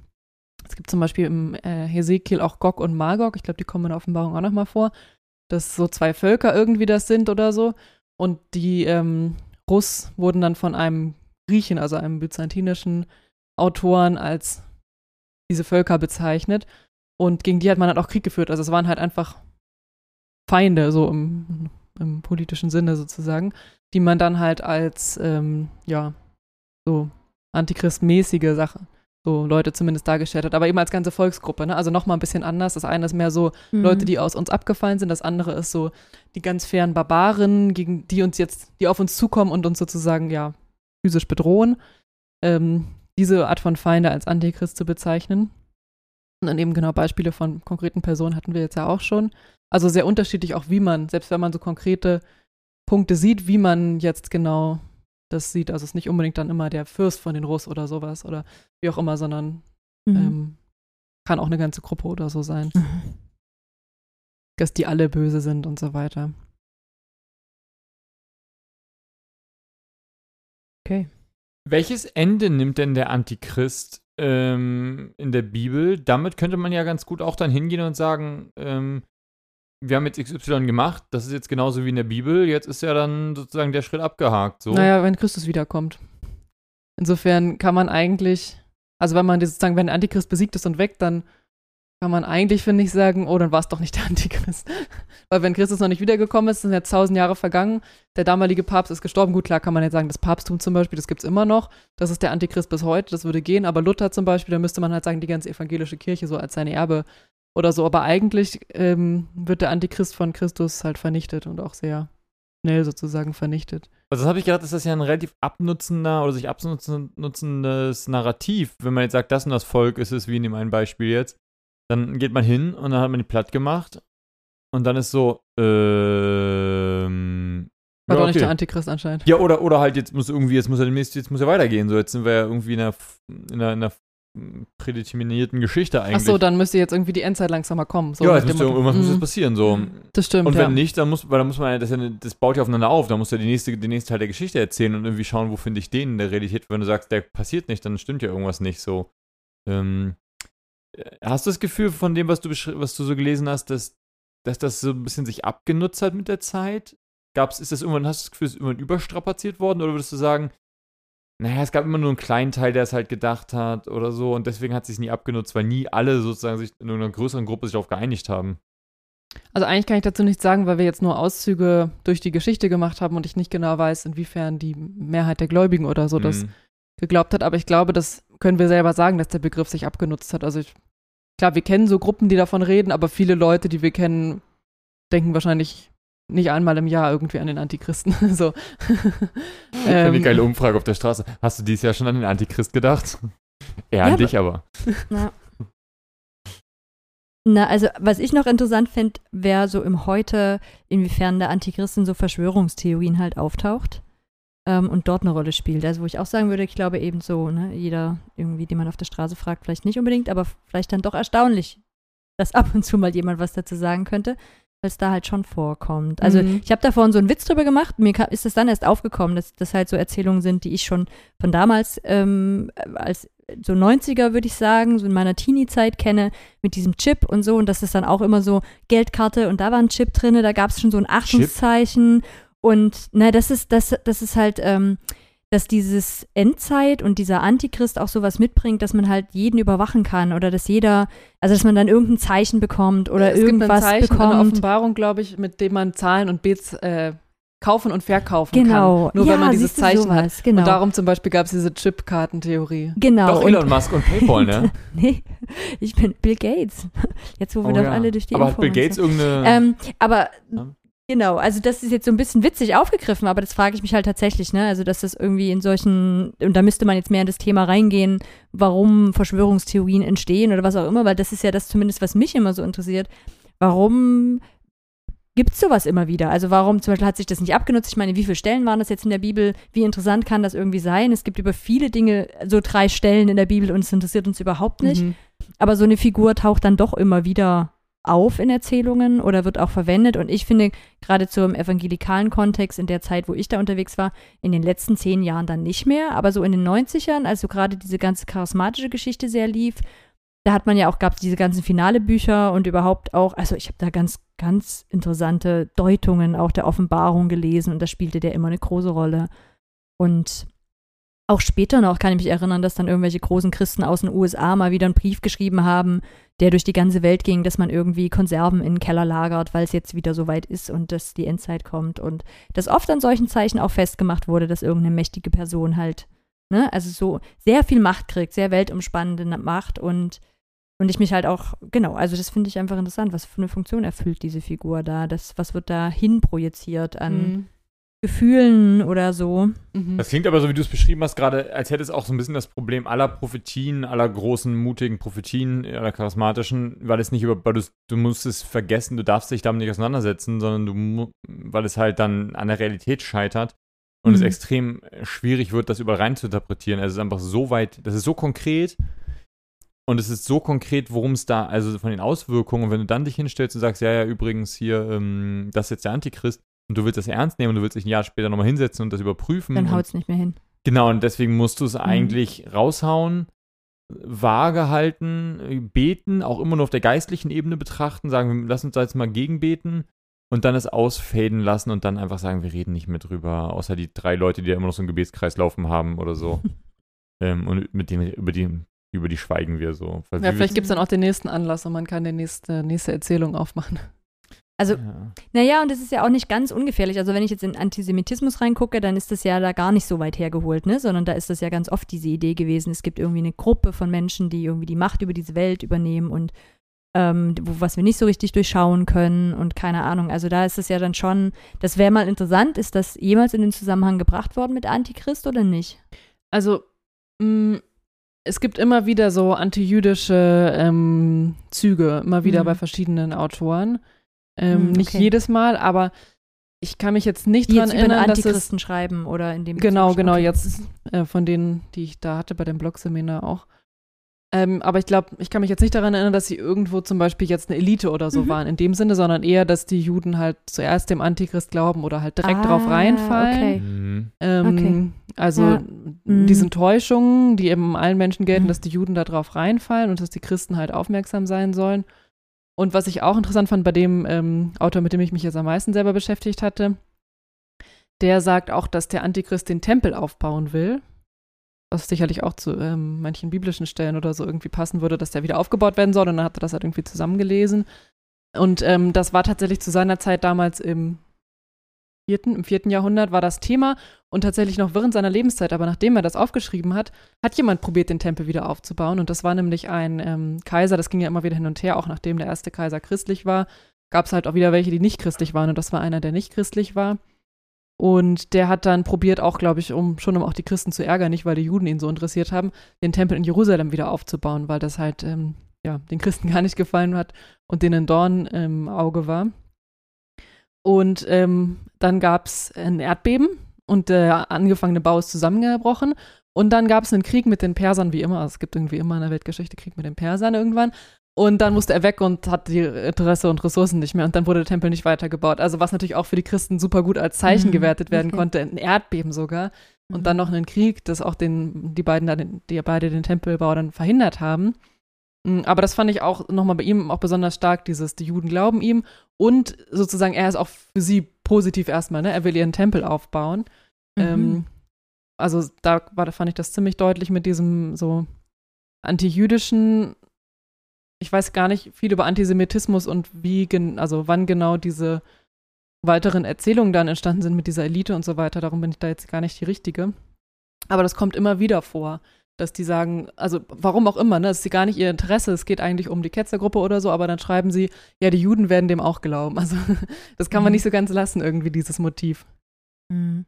Es gibt zum Beispiel im äh, Hesekiel auch Gog und Magog, ich glaube, die kommen in der Offenbarung auch nochmal vor, dass so zwei Völker irgendwie das sind oder so. Und die ähm, Russ wurden dann von einem Griechen, also einem byzantinischen Autoren, als diese Völker bezeichnet. Und gegen die hat man halt auch Krieg geführt. Also es waren halt einfach Feinde, so im, im politischen Sinne sozusagen, die man dann halt als, ähm, ja, so antichristmäßige Sache, so Leute zumindest dargestellt hat, aber eben als ganze Volksgruppe, ne? Also nochmal ein bisschen anders. Das eine ist mehr so Mhm. Leute, die aus uns abgefallen sind, das andere ist so die ganz fairen Barbaren, gegen die uns jetzt, die auf uns zukommen und uns sozusagen, ja, physisch bedrohen. Ähm, diese Art von Feinde als Antichrist zu bezeichnen. Und dann eben genau Beispiele von konkreten Personen hatten wir jetzt ja auch schon. Also sehr unterschiedlich auch, wie man, selbst wenn man so konkrete Punkte sieht, wie man jetzt genau das sieht. Also es ist nicht unbedingt dann immer der Fürst von den Russ oder sowas oder wie auch immer, sondern Mhm. ähm, kann auch eine ganze Gruppe oder so sein, Mhm. dass die alle böse sind und so weiter. Okay. Welches Ende nimmt denn der Antichrist ähm, in der Bibel? Damit könnte man ja ganz gut auch dann hingehen und sagen, ähm, wir haben jetzt XY gemacht, das ist jetzt genauso wie in der Bibel, jetzt ist ja dann sozusagen der Schritt abgehakt. So. Naja, wenn Christus wiederkommt. Insofern kann man eigentlich, also wenn man sozusagen, wenn der Antichrist besiegt ist und weg, dann kann man eigentlich, finde ich, sagen, oh, dann war es doch nicht der Antichrist. Weil wenn Christus noch nicht wiedergekommen ist, sind jetzt tausend Jahre vergangen, der damalige Papst ist gestorben. Gut, klar kann man jetzt sagen, das Papsttum zum Beispiel, das gibt es immer noch. Das ist der Antichrist bis heute, das würde gehen. Aber Luther zum Beispiel, da müsste man halt sagen, die ganze evangelische Kirche so als sein Erbe oder so. Aber eigentlich ähm, wird der Antichrist von Christus halt vernichtet und auch sehr schnell sozusagen vernichtet. Also das habe ich gedacht, ist das ja ein relativ abnutzender oder sich abnutzendes Narrativ. Wenn man jetzt sagt, das und das Volk ist es, wie in dem einen Beispiel jetzt, dann geht man hin und dann hat man die platt gemacht und dann ist so, ähm, War ja, doch nicht okay. der Antichrist anscheinend. Ja, oder, oder halt jetzt muss irgendwie, jetzt muss er demnächst, jetzt muss er weitergehen. So, jetzt sind wir ja irgendwie in einer, in einer, in einer prädeterminierten Geschichte eigentlich. Ach so, dann müsste jetzt irgendwie die Endzeit langsam mal kommen. So ja, jetzt müsste, irgendwas muss Mhm. jetzt passieren. So. Das stimmt, Und ja. wenn nicht, dann muss, weil dann muss man ja, das, ja das baut ja aufeinander auf. Da muss ja die nächste, den nächsten Teil der Geschichte erzählen und irgendwie schauen, wo finde ich den in der Realität. Wenn du sagst, der passiert nicht, dann stimmt ja irgendwas nicht so. Ähm, äh, hast du das Gefühl von dem, was du, was du so gelesen hast, dass, dass das so ein bisschen sich abgenutzt hat mit der Zeit? Gab's, ist das irgendwann, hast du das Gefühl, ist irgendwann überstrapaziert worden? Oder würdest du sagen, naja, es gab immer nur einen kleinen Teil, der es halt gedacht hat oder so und deswegen hat es sich nie abgenutzt, weil nie alle sozusagen sich in einer größeren Gruppe sich darauf geeinigt haben. Also eigentlich kann ich dazu nichts sagen, weil wir jetzt nur Auszüge durch die Geschichte gemacht haben und ich nicht genau weiß, inwiefern die Mehrheit der Gläubigen oder so das Mhm. geglaubt hat. Aber ich glaube, das können wir selber sagen, dass der Begriff sich abgenutzt hat. Also ich, klar, wir kennen so Gruppen, die davon reden, aber viele Leute, die wir kennen, denken wahrscheinlich nicht einmal im Jahr irgendwie an den Antichristen. so. Ich eine ähm, geile Umfrage auf der Straße. Hast du dieses Jahr schon an den Antichrist gedacht? Eher an Ja, dich aber. Na. Na, also was ich noch interessant finde, wäre so im Heute, inwiefern der Antichrist in so Verschwörungstheorien halt auftaucht ähm, und dort eine Rolle spielt. Also wo ich auch sagen würde, ich glaube eben so, ne, jeder irgendwie, den man auf der Straße fragt, vielleicht nicht unbedingt, aber vielleicht dann doch erstaunlich, dass ab und zu mal jemand was dazu sagen könnte, weil es da halt schon vorkommt. Also Mhm. ich habe da vorhin so einen Witz drüber gemacht, mir kam, ist es dann erst aufgekommen, dass das halt so Erzählungen sind, die ich schon von damals ähm, als so 90er, würde ich sagen, so in meiner Teenie-Zeit kenne, mit diesem Chip und so. Und das ist dann auch immer so Geldkarte und da war ein Chip drin, da gab es schon so ein Achtungszeichen. Und na, das ist, das, das ist halt, ähm, dass dieses Endzeit und dieser Antichrist auch sowas mitbringt, dass man halt jeden überwachen kann oder dass jeder, also dass man dann irgendein Zeichen bekommt oder es gibt ein irgendwas Zeichen, eine bekommt. Offenbarung, glaube ich, mit dem man Zahlen und Bets äh, kaufen und verkaufen Genau. kann. Nur ja, wenn man dieses Zeichen hat. Genau. Und darum zum Beispiel gab es diese Chip-Kartentheorie. genau. Doch und, Elon Musk und Paypal, ne? nee, ich bin Bill Gates. Jetzt, wo wir Oh doch ja. alle durch die aber hat Bill Gates irgendeine. Ähm, aber Ja. Genau, also das ist jetzt so ein bisschen witzig aufgegriffen, aber das frage ich mich halt tatsächlich, ne? Also dass das irgendwie in solchen, und da müsste man jetzt mehr in das Thema reingehen, warum Verschwörungstheorien entstehen oder was auch immer, weil das ist ja das zumindest, was mich immer so interessiert. Warum gibt es sowas immer wieder? Also warum zum Beispiel hat sich das nicht abgenutzt? Ich meine, wie viele Stellen waren das jetzt in der Bibel? Wie interessant kann das irgendwie sein? Es gibt über viele Dinge so drei Stellen in der Bibel und es interessiert uns überhaupt nicht. Mhm. Aber so eine Figur taucht dann doch immer wieder auf in Erzählungen oder wird auch verwendet. Und ich finde, gerade zum evangelikalen Kontext, in der Zeit, wo ich da unterwegs war, in den letzten zehn Jahren dann nicht mehr. Aber so in den 90ern, also gerade diese ganze charismatische Geschichte sehr lief, da hat man ja auch, gab es diese ganzen Finale-Bücher und überhaupt auch, also ich habe da ganz, ganz interessante Deutungen auch der Offenbarung gelesen und da spielte der immer eine große Rolle. Und auch später noch kann ich mich erinnern, dass dann irgendwelche großen Christen aus den USA mal wieder einen Brief geschrieben haben, der durch die ganze Welt ging, dass man irgendwie Konserven in den Keller lagert, weil es jetzt wieder so weit ist und dass die Endzeit kommt. Und dass oft an solchen Zeichen auch festgemacht wurde, dass irgendeine mächtige Person halt, ne, also so sehr viel Macht kriegt, sehr weltumspannende Macht und und ich mich halt auch, genau, also das finde ich einfach interessant, was für eine Funktion erfüllt diese Figur da, das, was wird da hin projiziert an Mhm. Gefühlen oder so. Mhm. Das klingt aber so, wie du es beschrieben hast, gerade, als hätte es auch so ein bisschen das Problem aller Prophetien, aller großen, mutigen Prophetien, aller charismatischen, weil es nicht über, weil du, du musst es vergessen, du darfst dich damit nicht auseinandersetzen, sondern du, weil es halt dann an der Realität scheitert und es Mhm. extrem schwierig wird, das überall rein zu interpretieren. Also es ist einfach so weit, das ist so konkret und es ist so konkret, worum es da, also von den Auswirkungen, und wenn du dann dich hinstellst und sagst, ja, ja, übrigens hier, ähm, das ist jetzt der Antichrist, und du willst das ernst nehmen und du willst dich ein Jahr später nochmal hinsetzen und das überprüfen. Dann haut es nicht mehr hin. Genau, und deswegen musst Mhm. du es eigentlich raushauen, vage halten, beten, auch immer nur auf der geistlichen Ebene betrachten, sagen, lass uns da jetzt mal gegenbeten und dann es ausfaden lassen und dann einfach sagen, wir reden nicht mehr drüber, außer die drei Leute, die da immer noch so einen Gebetskreis laufen haben oder so. ähm, und mit denen, über die, über die schweigen wir so. Weil Ja, vielleicht gibt es dann auch den nächsten Anlass und man kann die nächste, nächste Erzählung aufmachen. Also, ja. naja, und das ist ja auch nicht ganz ungefährlich. Also, wenn ich jetzt in Antisemitismus reingucke, dann ist das ja da gar nicht so weit hergeholt, ne? Sondern da ist das ja ganz oft diese Idee gewesen. Es gibt irgendwie eine Gruppe von Menschen, die irgendwie die Macht über diese Welt übernehmen und ähm, wo, was wir nicht so richtig durchschauen können und keine Ahnung. Also, da ist es ja dann schon, das wäre mal interessant, ist das jemals in den Zusammenhang gebracht worden mit Antichrist oder nicht? Also, mh, es gibt immer wieder so antijüdische ähm, Züge, immer wieder Mhm. bei verschiedenen Autoren. Ähm, Nicht okay. jedes Mal, aber ich kann mich jetzt nicht Die dran jetzt über erinnern, dass es Antichristen schreiben oder in dem Genau, Bezug. genau, Okay. jetzt äh, von denen, die ich da hatte bei dem Blogseminar auch. Ähm, aber ich glaube, ich kann mich jetzt nicht daran erinnern, dass sie irgendwo zum Beispiel jetzt eine Elite oder so Mhm. waren, in dem Sinne, sondern eher, dass die Juden halt zuerst dem Antichrist glauben oder halt direkt drauf Ah, reinfallen. okay. Mhm. Ähm, Okay. Also Ja. Mhm. diesen Täuschungen, die eben allen Menschen gelten, Mhm. dass die Juden da drauf reinfallen und dass die Christen halt aufmerksam sein sollen. Und was ich auch interessant fand bei dem ähm, Autor, mit dem ich mich jetzt am meisten selber beschäftigt hatte, der sagt auch, dass der Antichrist den Tempel aufbauen will. Was sicherlich auch zu ähm, manchen biblischen Stellen oder so irgendwie passen würde, dass der wieder aufgebaut werden soll. Und dann hat er das halt irgendwie zusammengelesen. Und ähm, das war tatsächlich zu seiner Zeit damals im vierten, im vierten Jahrhundert war das Thema und tatsächlich noch während seiner Lebenszeit, aber nachdem er das aufgeschrieben hat, hat jemand probiert, den Tempel wieder aufzubauen. Und das war nämlich ein ähm, Kaiser, das ging ja immer wieder hin und her, auch nachdem der erste Kaiser christlich war, gab es halt auch wieder welche, die nicht christlich waren. Und das war einer, der nicht christlich war. Und der hat dann probiert, auch, glaube ich, um schon um auch die Christen zu ärgern, nicht weil die Juden ihn so interessiert haben, den Tempel in Jerusalem wieder aufzubauen, weil das halt ähm, ja, den Christen gar nicht gefallen hat und denen ein Dorn im Auge war. Und ähm, dann gab es ein Erdbeben und der angefangene Bau ist zusammengebrochen. Und dann gab es einen Krieg mit den Persern, wie immer. Es gibt irgendwie immer in der Weltgeschichte Krieg mit den Persern irgendwann. Und dann musste er weg und hat die Interesse und Ressourcen nicht mehr. Und dann wurde der Tempel nicht weitergebaut. Also was natürlich auch für die Christen super gut als Zeichen mhm, gewertet werden okay. konnte, ein Erdbeben sogar. Und mhm. dann noch einen Krieg, das auch den, die beiden dann, die beide den Tempelbau dann verhindert haben. Mm, aber das fand ich auch nochmal bei ihm auch besonders stark, dieses, die Juden glauben ihm und sozusagen er ist auch für sie positiv erstmal, ne? Er will ihren Tempel aufbauen. Mhm. Ähm, also da war, fand ich das ziemlich deutlich mit diesem so antijüdischen, ich weiß gar nicht viel über Antisemitismus und wie, also wann genau diese weiteren Erzählungen dann entstanden sind mit dieser Elite und so weiter. Darum bin ich da jetzt gar nicht die Richtige. Aber das kommt immer wieder vor dass die sagen, also warum auch immer, ne, das ist gar nicht ihr Interesse, es geht eigentlich um die Ketzergruppe oder so, aber dann schreiben sie, ja, die Juden werden dem auch glauben. Also das kann man mhm. nicht so ganz lassen, irgendwie, dieses Motiv. Mhm.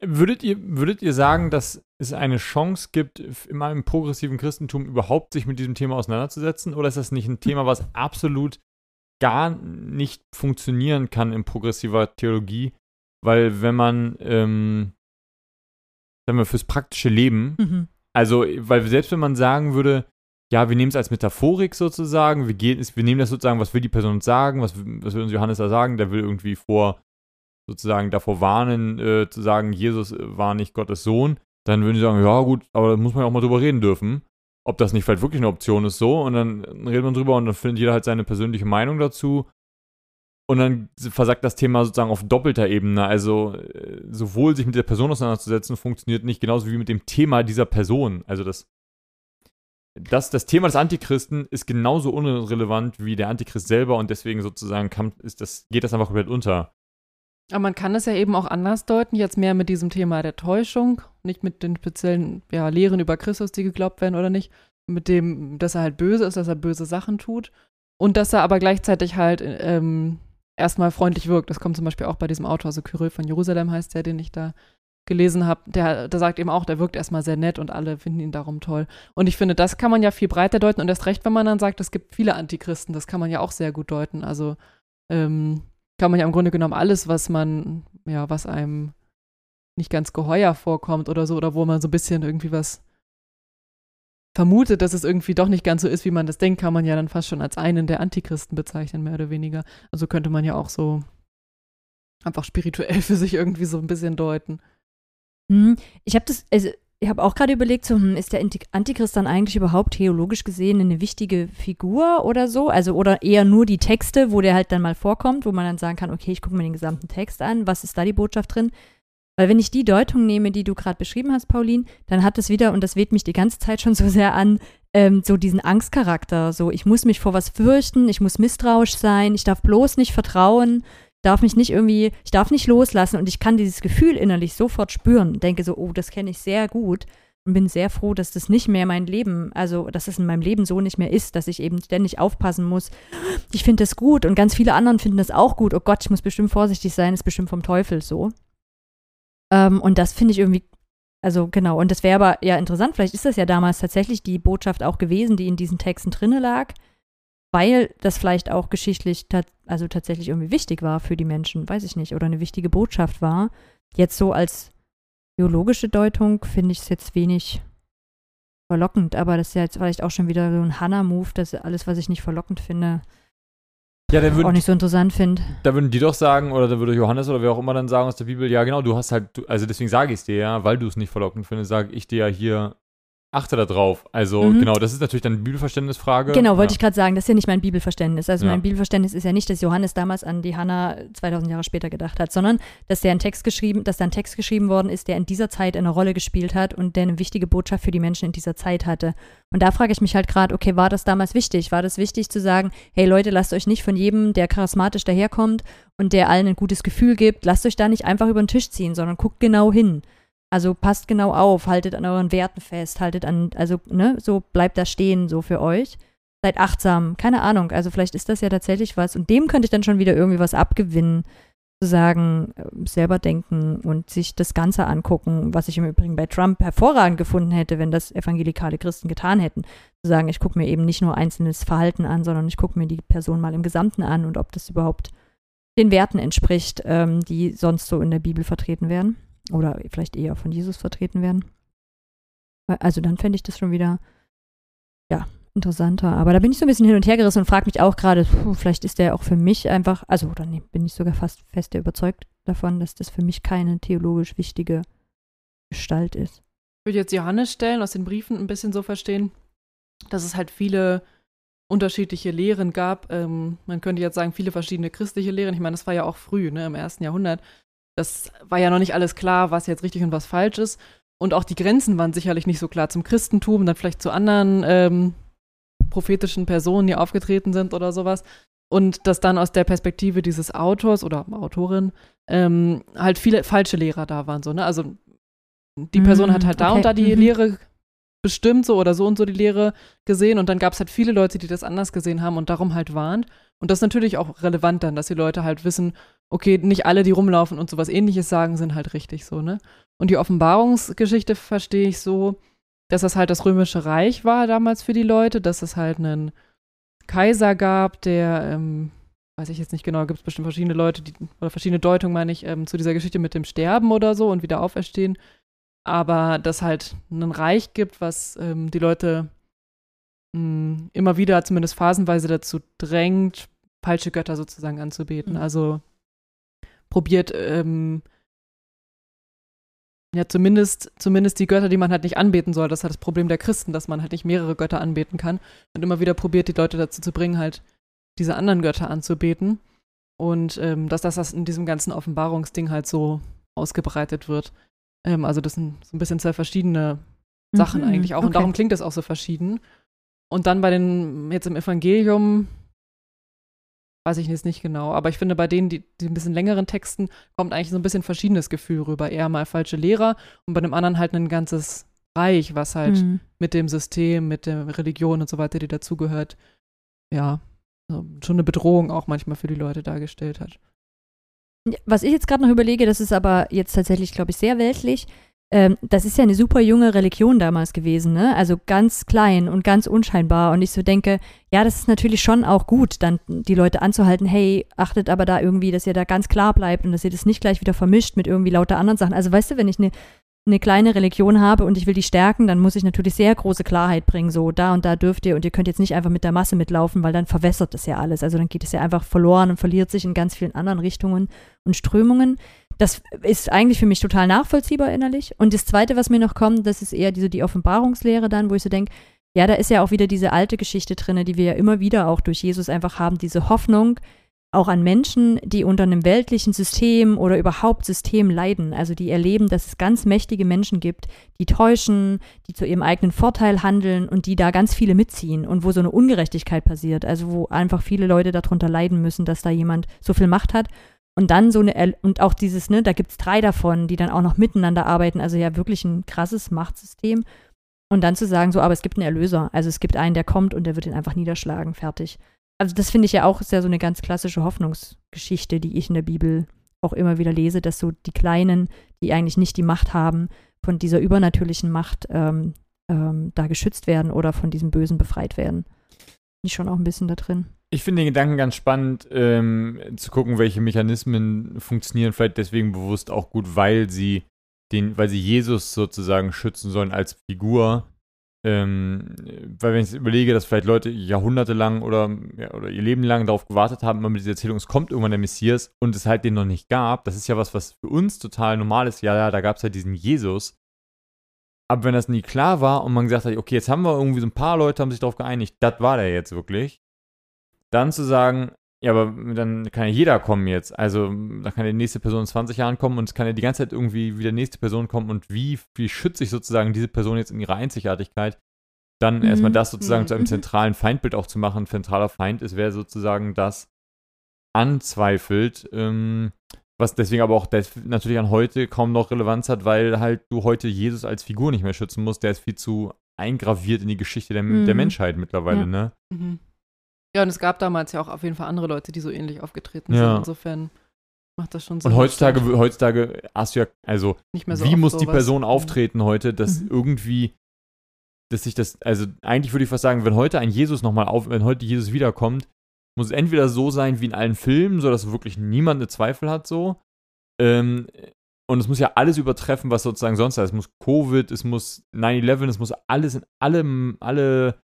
Würdet ihr, würdet ihr sagen, dass es eine Chance gibt, in einem progressiven Christentum überhaupt sich mit diesem Thema auseinanderzusetzen? Oder ist das nicht ein Thema, was absolut gar nicht funktionieren kann in progressiver Theologie? Weil wenn man ähm, sagen wir, fürs praktische Leben. Mhm. Also, weil selbst wenn man sagen würde, ja, wir nehmen es als Metaphorik sozusagen, wir, gehen, wir nehmen das sozusagen, was will die Person uns sagen, was, was will uns Johannes da sagen, der will irgendwie vor, sozusagen davor warnen, äh, zu sagen, Jesus war nicht Gottes Sohn, dann würden sie sagen, ja gut, aber da muss man ja auch mal drüber reden dürfen, ob das nicht vielleicht wirklich eine Option ist so und dann redet man drüber und dann findet jeder halt seine persönliche Meinung dazu und dann versagt das Thema sozusagen auf doppelter Ebene. Also äh, sowohl sich mit der Person auseinanderzusetzen, funktioniert nicht genauso wie mit dem Thema dieser Person. Also das, das, das Thema des Antichristen ist genauso unrelevant wie der Antichrist selber und deswegen sozusagen kann, ist das, geht das einfach komplett unter. Aber man kann es ja eben auch anders deuten, jetzt mehr mit diesem Thema der Täuschung, nicht mit den speziellen ja, Lehren über Christus, die geglaubt werden oder nicht, mit dem, dass er halt böse ist, dass er böse Sachen tut und dass er aber gleichzeitig halt ähm, erstmal freundlich wirkt. Das kommt zum Beispiel auch bei diesem Autor, also Kyrill von Jerusalem heißt der, den ich da gelesen habe, der, der sagt eben auch, der wirkt erstmal sehr nett und alle finden ihn darum toll. Und ich finde, das kann man ja viel breiter deuten und erst recht, wenn man dann sagt, es gibt viele Antichristen, das kann man ja auch sehr gut deuten. Also ähm, kann man ja im Grunde genommen alles, was man, ja, was einem nicht ganz geheuer vorkommt oder so, oder wo man so ein bisschen irgendwie was vermutet, dass es irgendwie doch nicht ganz so ist, wie man das denkt, kann man ja dann fast schon als einen der Antichristen bezeichnen, mehr oder weniger. Also könnte man ja auch so einfach spirituell für sich irgendwie so ein bisschen deuten. Hm, ich habe das, also ich habe auch gerade überlegt, so, hm, ist der Antichrist dann eigentlich überhaupt theologisch gesehen eine wichtige Figur oder so? Also, oder eher nur die Texte, wo der halt dann mal vorkommt, wo man dann sagen kann, okay, ich gucke mir den gesamten Text an, was ist da die Botschaft drin? Weil wenn ich die Deutung nehme, die du gerade beschrieben hast, Pauline, dann hat es wieder, und das weht mich die ganze Zeit schon so sehr an, ähm, so diesen Angstcharakter. So, ich muss mich vor was fürchten, ich muss misstrauisch sein, ich darf bloß nicht vertrauen, darf mich nicht irgendwie, ich darf nicht loslassen und ich kann dieses Gefühl innerlich sofort spüren. Denke so, oh, das kenne ich sehr gut und bin sehr froh, dass das nicht mehr mein Leben, also dass es in meinem Leben so nicht mehr ist, dass ich eben ständig aufpassen muss. Ich finde das gut und ganz viele anderen finden das auch gut. Oh Gott, ich muss bestimmt vorsichtig sein, ist bestimmt vom Teufel so. Ähm, und das finde ich irgendwie, also genau, und das wäre aber ja interessant, vielleicht ist das ja damals tatsächlich die Botschaft auch gewesen, die in diesen Texten drinne lag, weil das vielleicht auch geschichtlich also tatsächlich irgendwie wichtig war für die Menschen, weiß ich nicht, oder eine wichtige Botschaft war. Jetzt so als theologische Deutung finde ich es jetzt wenig verlockend, aber das ist ja jetzt vielleicht auch schon wieder so ein Hannah-Move, dass alles, was ich nicht verlockend finde, ja, würden, auch nicht so interessant finde. Da würden die doch sagen, oder da würde Johannes oder wer auch immer dann sagen aus der Bibel, ja genau, du hast halt, also deswegen sage ich es dir ja, weil du es nicht verlockend findest, sage ich dir ja hier, achte da drauf. Also Mhm. genau, das ist natürlich dann eine Bibelverständnisfrage. Genau, wollte ja. ich gerade sagen, das ist ja nicht mein Bibelverständnis. Also Ja. mein Bibelverständnis ist ja nicht, dass Johannes damals an die Hannah 2000 Jahre später gedacht hat, sondern dass der ein Text geschrieben, dass da ein Text geschrieben worden ist, der in dieser Zeit eine Rolle gespielt hat und der eine wichtige Botschaft für die Menschen in dieser Zeit hatte. Und da frage ich mich halt gerade, okay, war das damals wichtig? War das wichtig zu sagen, hey Leute, lasst euch nicht von jedem, der charismatisch daherkommt und der allen ein gutes Gefühl gibt, lasst euch da nicht einfach über den Tisch ziehen, sondern guckt genau hin. Also passt genau auf, haltet an euren Werten fest, haltet an, also, ne, so bleibt da stehen, so für euch. Seid achtsam, keine Ahnung. Also vielleicht ist das ja tatsächlich was. Und dem könnte ich dann schon wieder irgendwie was abgewinnen, zu sagen, äh, selber denken und sich das Ganze angucken, was ich im Übrigen bei Trump hervorragend gefunden hätte, wenn das evangelikale Christen getan hätten. Zu sagen, ich gucke mir eben nicht nur einzelnes Verhalten an, sondern ich gucke mir die Person mal im Gesamten an und ob das überhaupt den Werten entspricht, ähm, die sonst so in der Bibel vertreten werden oder vielleicht eher von Jesus vertreten werden. Also dann fände ich das schon wieder, ja, interessanter. Aber da bin ich so ein bisschen hin und her gerissen und frage mich auch gerade, vielleicht ist der auch für mich einfach, also oder nee, bin ich sogar fast fest überzeugt davon, dass das für mich keine theologisch wichtige Gestalt ist. Ich würde jetzt Johannes stellen, aus den Briefen ein bisschen so verstehen, dass es halt viele unterschiedliche Lehren gab. Ähm, man könnte jetzt sagen, viele verschiedene christliche Lehren. Ich meine, das war ja auch früh, ne, im ersten Jahrhundert. Das war ja noch nicht alles klar, was jetzt richtig und was falsch ist. Und auch die Grenzen waren sicherlich nicht so klar zum Christentum, dann vielleicht zu anderen ähm, prophetischen Personen, die aufgetreten sind oder sowas. Und dass dann aus der Perspektive dieses Autors oder Autorin ähm, halt viele falsche Lehrer da waren. So, ne? Also die Person Mm, hat halt da okay, und da die mhm. Lehre bestimmt so oder so und so die Lehre gesehen und dann gab es halt viele Leute, die das anders gesehen haben und darum halt warnt. Und das ist natürlich auch relevant dann, dass die Leute halt wissen, okay, nicht alle, die rumlaufen und sowas ähnliches sagen, sind halt richtig so, ne? Und die Offenbarungsgeschichte verstehe ich so, dass das halt das römische Reich war damals für die Leute, dass es halt einen Kaiser gab, der, ähm, weiß ich jetzt nicht genau, gibt es bestimmt verschiedene Leute, die, oder verschiedene Deutungen, meine ich, ähm, zu dieser Geschichte mit dem Sterben oder so und wieder auferstehen. Aber dass halt ein Reich gibt, was ähm, die Leute mh, immer wieder, zumindest phasenweise dazu drängt, falsche Götter sozusagen anzubeten. Mhm. Also probiert, ähm, ja, zumindest, zumindest die Götter, die man halt nicht anbeten soll. Das ist halt das Problem der Christen, dass man halt nicht mehrere Götter anbeten kann. Und immer wieder probiert, die Leute dazu zu bringen, halt diese anderen Götter anzubeten. Und ähm, dass das, das in diesem ganzen Offenbarungsding halt so ausgebreitet wird. Ähm, also das sind so ein bisschen zwei verschiedene Sachen Mhm, eigentlich auch. Und okay. darum klingt das auch so verschieden. Und dann bei den, jetzt im Evangelium, weiß ich jetzt nicht genau, aber ich finde, bei denen, die, die ein bisschen längeren Texten, kommt eigentlich so ein bisschen verschiedenes Gefühl rüber. Eher mal falsche Lehrer und bei dem anderen halt ein ganzes Reich, was halt Mhm. mit dem System, mit der Religion und so weiter, die dazugehört, ja, so schon eine Bedrohung auch manchmal für die Leute dargestellt hat. Was ich jetzt gerade noch überlege, das ist aber jetzt tatsächlich, glaube ich, sehr weltlich. Ähm, das ist ja eine super junge Religion damals gewesen, ne? Also ganz klein und ganz unscheinbar. Und ich so denke, ja, das ist natürlich schon auch gut, dann die Leute anzuhalten, hey, achtet aber da irgendwie, dass ihr da ganz klar bleibt und dass ihr das nicht gleich wieder vermischt mit irgendwie lauter anderen Sachen. Also weißt du, wenn ich eine eine kleine Religion habe und ich will die stärken, dann muss ich natürlich sehr große Klarheit bringen, so da und da dürft ihr und ihr könnt jetzt nicht einfach mit der Masse mitlaufen, weil dann verwässert das ja alles. Also dann geht es ja einfach verloren und verliert sich in ganz vielen anderen Richtungen und Strömungen. Das ist eigentlich für mich total nachvollziehbar innerlich. Und das Zweite, was mir noch kommt, das ist eher diese die Offenbarungslehre dann, wo ich so denke, ja, da ist ja auch wieder diese alte Geschichte drin, die wir ja immer wieder auch durch Jesus einfach haben, diese Hoffnung, auch an Menschen, die unter einem weltlichen System oder überhaupt System leiden. Also die erleben, dass es ganz mächtige Menschen gibt, die täuschen, die zu ihrem eigenen Vorteil handeln und die da ganz viele mitziehen und wo so eine Ungerechtigkeit passiert. Also wo einfach viele Leute darunter leiden müssen, dass da jemand so viel Macht hat. Und dann so eine, und auch dieses, ne, da gibt es drei davon, die dann auch noch miteinander arbeiten. Also ja wirklich ein krasses Machtsystem. Und dann zu sagen, so, aber es gibt einen Erlöser. Also es gibt einen, der kommt und der wird ihn einfach niederschlagen, fertig. Also das finde ich ja auch ist ja so eine ganz klassische Hoffnungsgeschichte, die ich in der Bibel auch immer wieder lese, dass so die Kleinen, die eigentlich nicht die Macht haben, von dieser übernatürlichen Macht ähm, ähm, da geschützt werden oder von diesem Bösen befreit werden. Bin ich schon auch ein bisschen da drin. Ich finde den Gedanken ganz spannend, ähm, zu gucken, welche Mechanismen funktionieren, vielleicht deswegen bewusst auch gut, weil sie den, weil sie Jesus sozusagen schützen sollen als Figur. Ähm, weil wenn ich überlege, dass vielleicht Leute jahrhundertelang oder, ja, oder ihr Leben lang darauf gewartet haben, immer mit dieser Erzählung, es kommt irgendwann der Messias und es halt den noch nicht gab, das ist ja was, was für uns total normal ist. Ja, ja, da gab es halt diesen Jesus. aber wenn das nie klar war und man gesagt hat, okay, jetzt haben wir irgendwie so ein paar Leute, haben sich darauf geeinigt, das war der jetzt wirklich, dann zu sagen, ja, aber dann kann ja jeder kommen jetzt. Also, da kann ja die nächste Person in 20 Jahren kommen und es kann ja die ganze Zeit irgendwie wieder nächste Person kommen und wie, wie schütze ich sozusagen diese Person jetzt in ihrer Einzigartigkeit? Dann Mhm. erstmal das sozusagen Mhm. zu einem zentralen Feindbild auch zu machen. Zentraler Feind ist, wer sozusagen das anzweifelt. Ähm, was deswegen aber auch natürlich an heute kaum noch Relevanz hat, weil halt du heute Jesus als Figur nicht mehr schützen musst. Der ist viel zu eingraviert in die Geschichte der, der Mhm. Menschheit mittlerweile, Ja. ne? Mhm. Ja, und es gab damals ja auch auf jeden Fall andere Leute, die so ähnlich aufgetreten Ja. sind. Insofern macht das schon Sinn. Und heutzutage, heutzutage hast du ja, also nicht mehr so wie muss die Person auftreten heute, dass Mhm. irgendwie, dass sich das, also eigentlich würde ich fast sagen, wenn heute ein Jesus nochmal auf, wenn heute Jesus wiederkommt, muss es entweder so sein wie in allen Filmen, so dass wirklich niemand eine Zweifel hat, so. Ähm, und es muss ja alles übertreffen, was sozusagen sonst da ist. Es muss Covid, es muss 9-11, es muss alles in allem, alle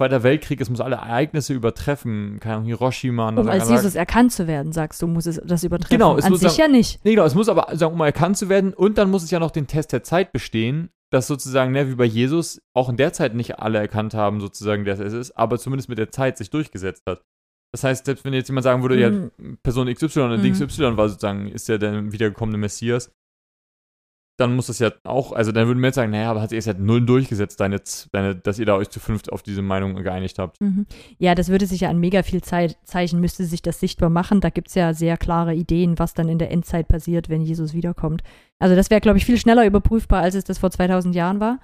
Zweiter Weltkrieg, es muss alle Ereignisse übertreffen. Keine Ahnung, Hiroshima, Um als. Jesus erkannt zu werden, sagst du, muss es das übertreffen. Genau, es An muss sich sagen- ja nicht. Nee, genau, es muss aber, sagen, um erkannt zu werden, und dann muss es ja noch den Test der Zeit bestehen, dass sozusagen, ne, wie bei Jesus, auch in der Zeit nicht alle erkannt haben, sozusagen, dass es ist, aber zumindest mit der Zeit sich durchgesetzt hat. Das heißt, selbst wenn jetzt jemand sagen würde, ja, Mhm. Person XY oder Mhm. XY war sozusagen, ist ja der wiedergekommene Messias, dann muss das ja auch, also dann würden wir jetzt sagen, naja, aber hat es halt null durchgesetzt, deine, deine, dass ihr da euch zu fünft auf diese Meinung geeinigt habt. Mhm. Ja, das würde sich ja an mega viel Zeit Zeichen, müsste sich das sichtbar machen. Da gibt es ja sehr klare Ideen, was dann in der Endzeit passiert, wenn Jesus wiederkommt. Also das wäre, glaube ich, viel schneller überprüfbar, als es das vor 2000 Jahren war.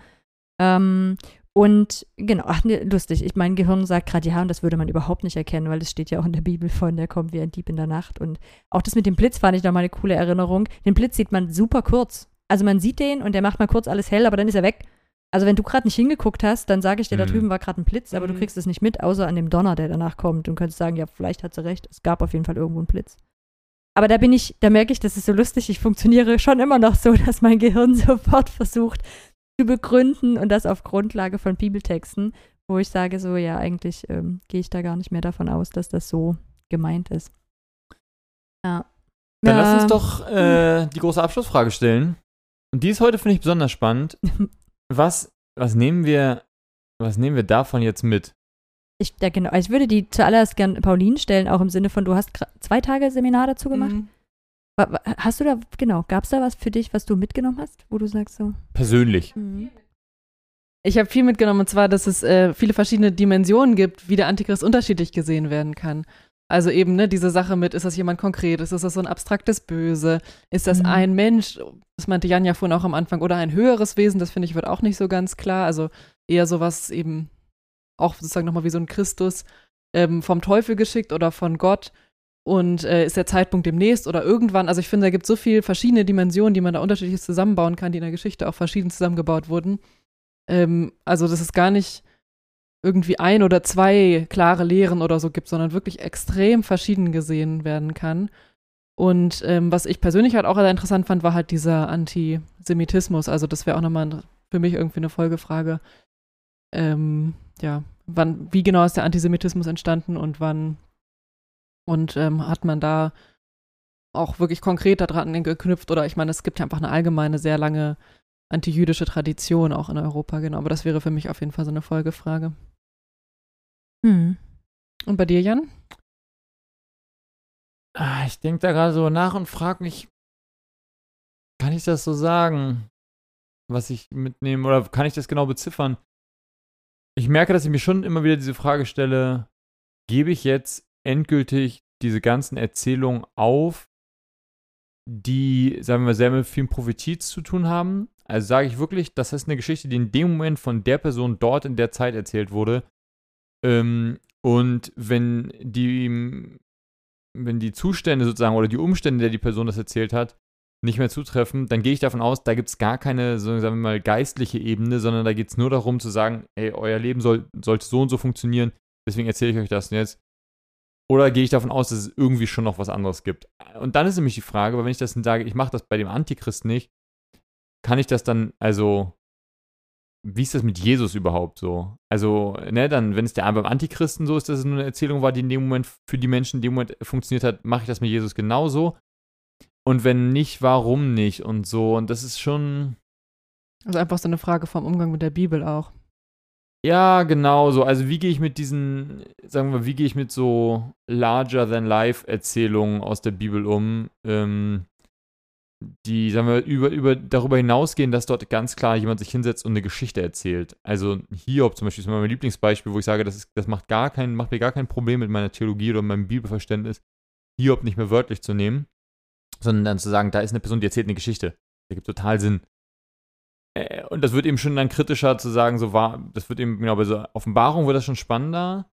Ähm, und genau, ach, ne, lustig. Ich, mein Gehirn sagt gerade, ja, und das würde man überhaupt nicht erkennen, weil es steht ja auch in der Bibel von, der kommt wie ein Dieb in der Nacht. Und auch das mit dem Blitz fand ich nochmal eine coole Erinnerung. Den Blitz sieht man super kurz. Also man sieht den und der macht mal kurz alles hell, aber dann ist er weg. Also wenn du gerade nicht hingeguckt hast, dann sage ich dir, da Mhm. drüben war gerade ein Blitz, aber du Mhm. kriegst es nicht mit, außer an dem Donner, der danach kommt. Und könntest sagen, ja, vielleicht hat sie recht, es gab auf jeden Fall irgendwo einen Blitz. Aber da bin ich, da merke ich, das ist so lustig, ich funktioniere schon immer noch so, dass mein Gehirn sofort versucht zu begründen und das auf Grundlage von Bibeltexten, wo ich sage, so, ja, eigentlich ähm, gehe ich da gar nicht mehr davon aus, dass das so gemeint ist. Ja. Dann ja. lass uns doch äh, die große Abschlussfrage stellen. Und die ist heute, finde ich, besonders spannend. Was, was nehmen wir, was nehmen wir davon jetzt mit? Ich, ja, genau. Ich würde die zuallererst gern Pauline stellen, auch im Sinne von, du hast zwei Tage Seminar dazu gemacht. Mhm. Hast du da, genau, gab es da was für dich, was du mitgenommen hast, wo du sagst so? Persönlich. Ich habe viel mitgenommen, und zwar, dass es äh, viele verschiedene Dimensionen gibt, wie der Antichrist unterschiedlich gesehen werden kann. Also eben, ne, diese Sache mit, ist das jemand konkret, ist das so ein abstraktes Böse, ist das Mhm. ein Mensch, das meinte Jan ja vorhin auch am Anfang, oder ein höheres Wesen, das finde ich wird auch nicht so ganz klar. Also eher sowas eben, auch sozusagen nochmal wie so ein Christus ähm, vom Teufel geschickt oder von Gott. Und äh, ist der Zeitpunkt demnächst oder irgendwann? Also ich finde, da gibt es so viele verschiedene Dimensionen, die man da unterschiedlich zusammenbauen kann, die in der Geschichte auch verschieden zusammengebaut wurden. Ähm, also, dass es gar nicht irgendwie ein oder zwei klare Lehren oder so gibt, sondern wirklich extrem verschieden gesehen werden kann. Und ähm, was ich persönlich halt auch sehr interessant fand, war halt dieser Antisemitismus. Also, das wäre auch nochmal für mich irgendwie eine Folgefrage. Ähm, ja, wann, wie genau ist der Antisemitismus entstanden und wann und ähm, hat man da auch wirklich konkret daran geknüpft oder ich meine, es gibt ja einfach eine allgemeine, sehr lange antijüdische Tradition auch in Europa, genau. Aber das wäre für mich auf jeden Fall so eine Folgefrage. Hm. Und bei dir, Jan? Ah, Ich denke da gerade so nach und frage mich, kann ich das so sagen, was ich mitnehme, oder kann ich das genau beziffern? Ich merke, dass ich mir schon immer wieder diese Frage stelle, gebe ich jetzt endgültig diese ganzen Erzählungen auf, die, sagen wir mal, sehr mit vielen Profitiz zu tun haben? Also sage ich wirklich, das ist eine Geschichte, die in dem Moment von der Person dort in der Zeit erzählt wurde. Ähm, und wenn die wenn die Zustände sozusagen oder die Umstände, der die Person das erzählt hat, nicht mehr zutreffen, dann gehe ich davon aus, da gibt es gar keine, sagen wir mal, geistliche Ebene, sondern da geht es nur darum zu sagen, ey, euer Leben soll, sollte so und so funktionieren, deswegen erzähle ich euch das jetzt. Oder gehe ich davon aus, dass es irgendwie schon noch was anderes gibt? Und dann ist nämlich die Frage, weil wenn ich das dann sage, ich mache das bei dem Antichrist nicht, kann ich das dann, also, wie ist das mit Jesus überhaupt so? Also, ne, dann, wenn es der beim Antichristen so ist, dass es nur eine Erzählung war, die in dem Moment für die Menschen in dem Moment funktioniert hat, mache ich das mit Jesus genauso. Und wenn nicht, warum nicht und so. Und das ist schon, Also einfach so eine Frage vom Umgang mit der Bibel auch. Ja, genau so. Also wie gehe ich mit diesen, sagen wir, wie gehe ich mit so larger-than-life-Erzählungen aus der Bibel um, ähm, die, sagen wir, über, über, darüber hinausgehen, dass dort ganz klar jemand sich hinsetzt und eine Geschichte erzählt. Also Hiob zum Beispiel ist mein Lieblingsbeispiel, wo ich sage, das, ist, das macht, gar kein, macht mir gar kein Problem mit meiner Theologie oder meinem Bibelverständnis, Hiob nicht mehr wörtlich zu nehmen, sondern dann zu sagen, da ist eine Person, die erzählt eine Geschichte. Der gibt total Sinn. Äh, und das wird eben schon dann kritischer zu sagen, so war, das wird eben, genau, bei so Offenbarung wird das schon spannender.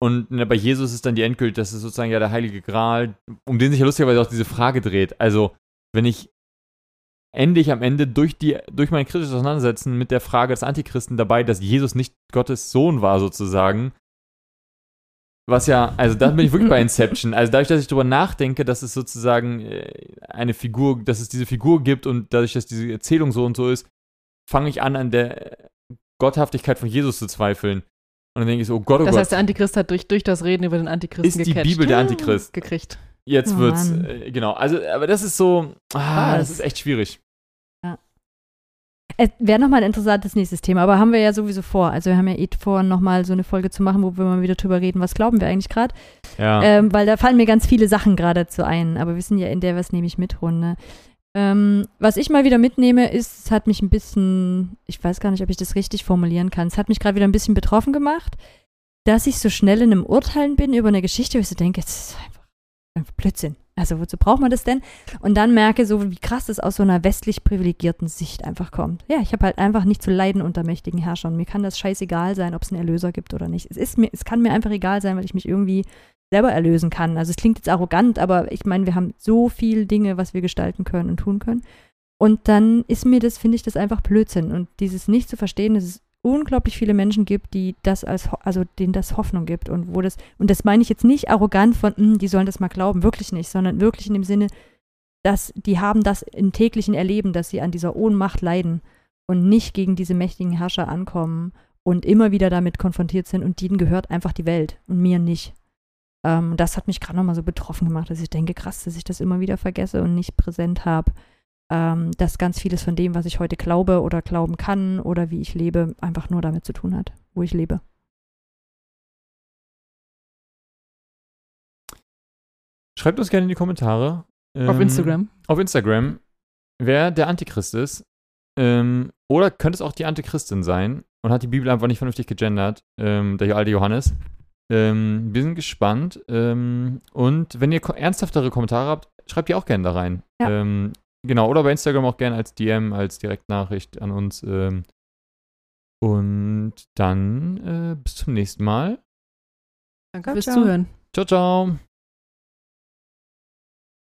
Und ne, bei Jesus ist dann die Endgült, das ist sozusagen ja der heilige Gral, um den sich ja lustigerweise auch diese Frage dreht. Also, wenn ich endlich am Ende durch, die, durch mein kritisches Auseinandersetzen mit der Frage des Antichristen dabei, dass Jesus nicht Gottes Sohn war, sozusagen, was ja, also da bin ich wirklich bei Inception. Also dadurch, dass ich darüber nachdenke, dass es sozusagen äh, eine Figur, dass es diese Figur gibt und dadurch, dass diese Erzählung so und so ist, fange ich an, an der Gotthaftigkeit von Jesus zu zweifeln. Und dann denke ich so, oh Gott, oh das Gott. heißt, der Antichrist hat durch, durch das Reden über den Antichristen ist die gecatcht. Bibel der Antichrist. gekriegt. Jetzt Oh wird's, äh, genau. Also, aber das ist so, ah, das ist echt schwierig. Es wäre nochmal ein interessantes nächstes Thema, aber haben wir ja sowieso vor. Also wir haben ja eh vor, nochmal so eine Folge zu machen, wo wir mal wieder drüber reden, was glauben wir eigentlich gerade. Ja. Ähm, weil da fallen mir ganz viele Sachen gerade zu ein, aber wir sind ja in der Was nehme ich mit Runde. Ähm, was ich mal wieder mitnehme, ist, es hat mich ein bisschen, ich weiß gar nicht, ob ich das richtig formulieren kann, es hat mich gerade wieder ein bisschen betroffen gemacht, dass ich so schnell in einem Urteilen bin über eine Geschichte, wo ich so denke, es ist einfach Blödsinn. Also wozu braucht man das denn? Und dann merke so, wie krass das aus so einer westlich privilegierten Sicht einfach kommt. Ja, ich habe halt einfach nicht zu leiden unter mächtigen Herrschern. Mir kann das scheißegal sein, ob es einen Erlöser gibt oder nicht. Es ist mir, es kann mir einfach egal sein, weil ich mich irgendwie selber erlösen kann. Also es klingt jetzt arrogant, aber ich meine, wir haben so viel Dinge, was wir gestalten können und tun können. Und dann ist mir das, finde ich, das einfach Blödsinn. Und dieses nicht zu verstehen, dass es unglaublich viele Menschen gibt, die das als, also denen das Hoffnung gibt und wo das, und das meine ich jetzt nicht arrogant von, "Hm, die sollen das mal glauben, wirklich nicht, sondern wirklich in dem Sinne, dass die haben das im täglichen Erleben, dass sie an dieser Ohnmacht leiden und nicht gegen diese mächtigen Herrscher ankommen und immer wieder damit konfrontiert sind und denen gehört einfach die Welt und mir nicht. Ähm, das hat mich gerade nochmal so betroffen gemacht, dass ich denke, krass, dass ich das immer wieder vergesse und nicht präsent habe, ähm, dass ganz vieles von dem, was ich heute glaube oder glauben kann oder wie ich lebe, einfach nur damit zu tun hat, wo ich lebe. Schreibt uns gerne in die Kommentare. Auf ähm, Instagram. Auf Instagram, wer der Antichrist ist. Ähm, oder könnte es auch die Antichristin sein und hat die Bibel einfach nicht vernünftig gegendert, ähm, der alte Johannes. Ähm, wir sind gespannt. Ähm, und wenn ihr ko ernsthaftere Kommentare habt, schreibt die auch gerne da rein. Ja. Genau, oder bei Instagram auch gerne als DM, als Direktnachricht an uns. Ähm, und dann äh, bis zum nächsten Mal. Danke fürs. Zuhören. Ciao, ciao.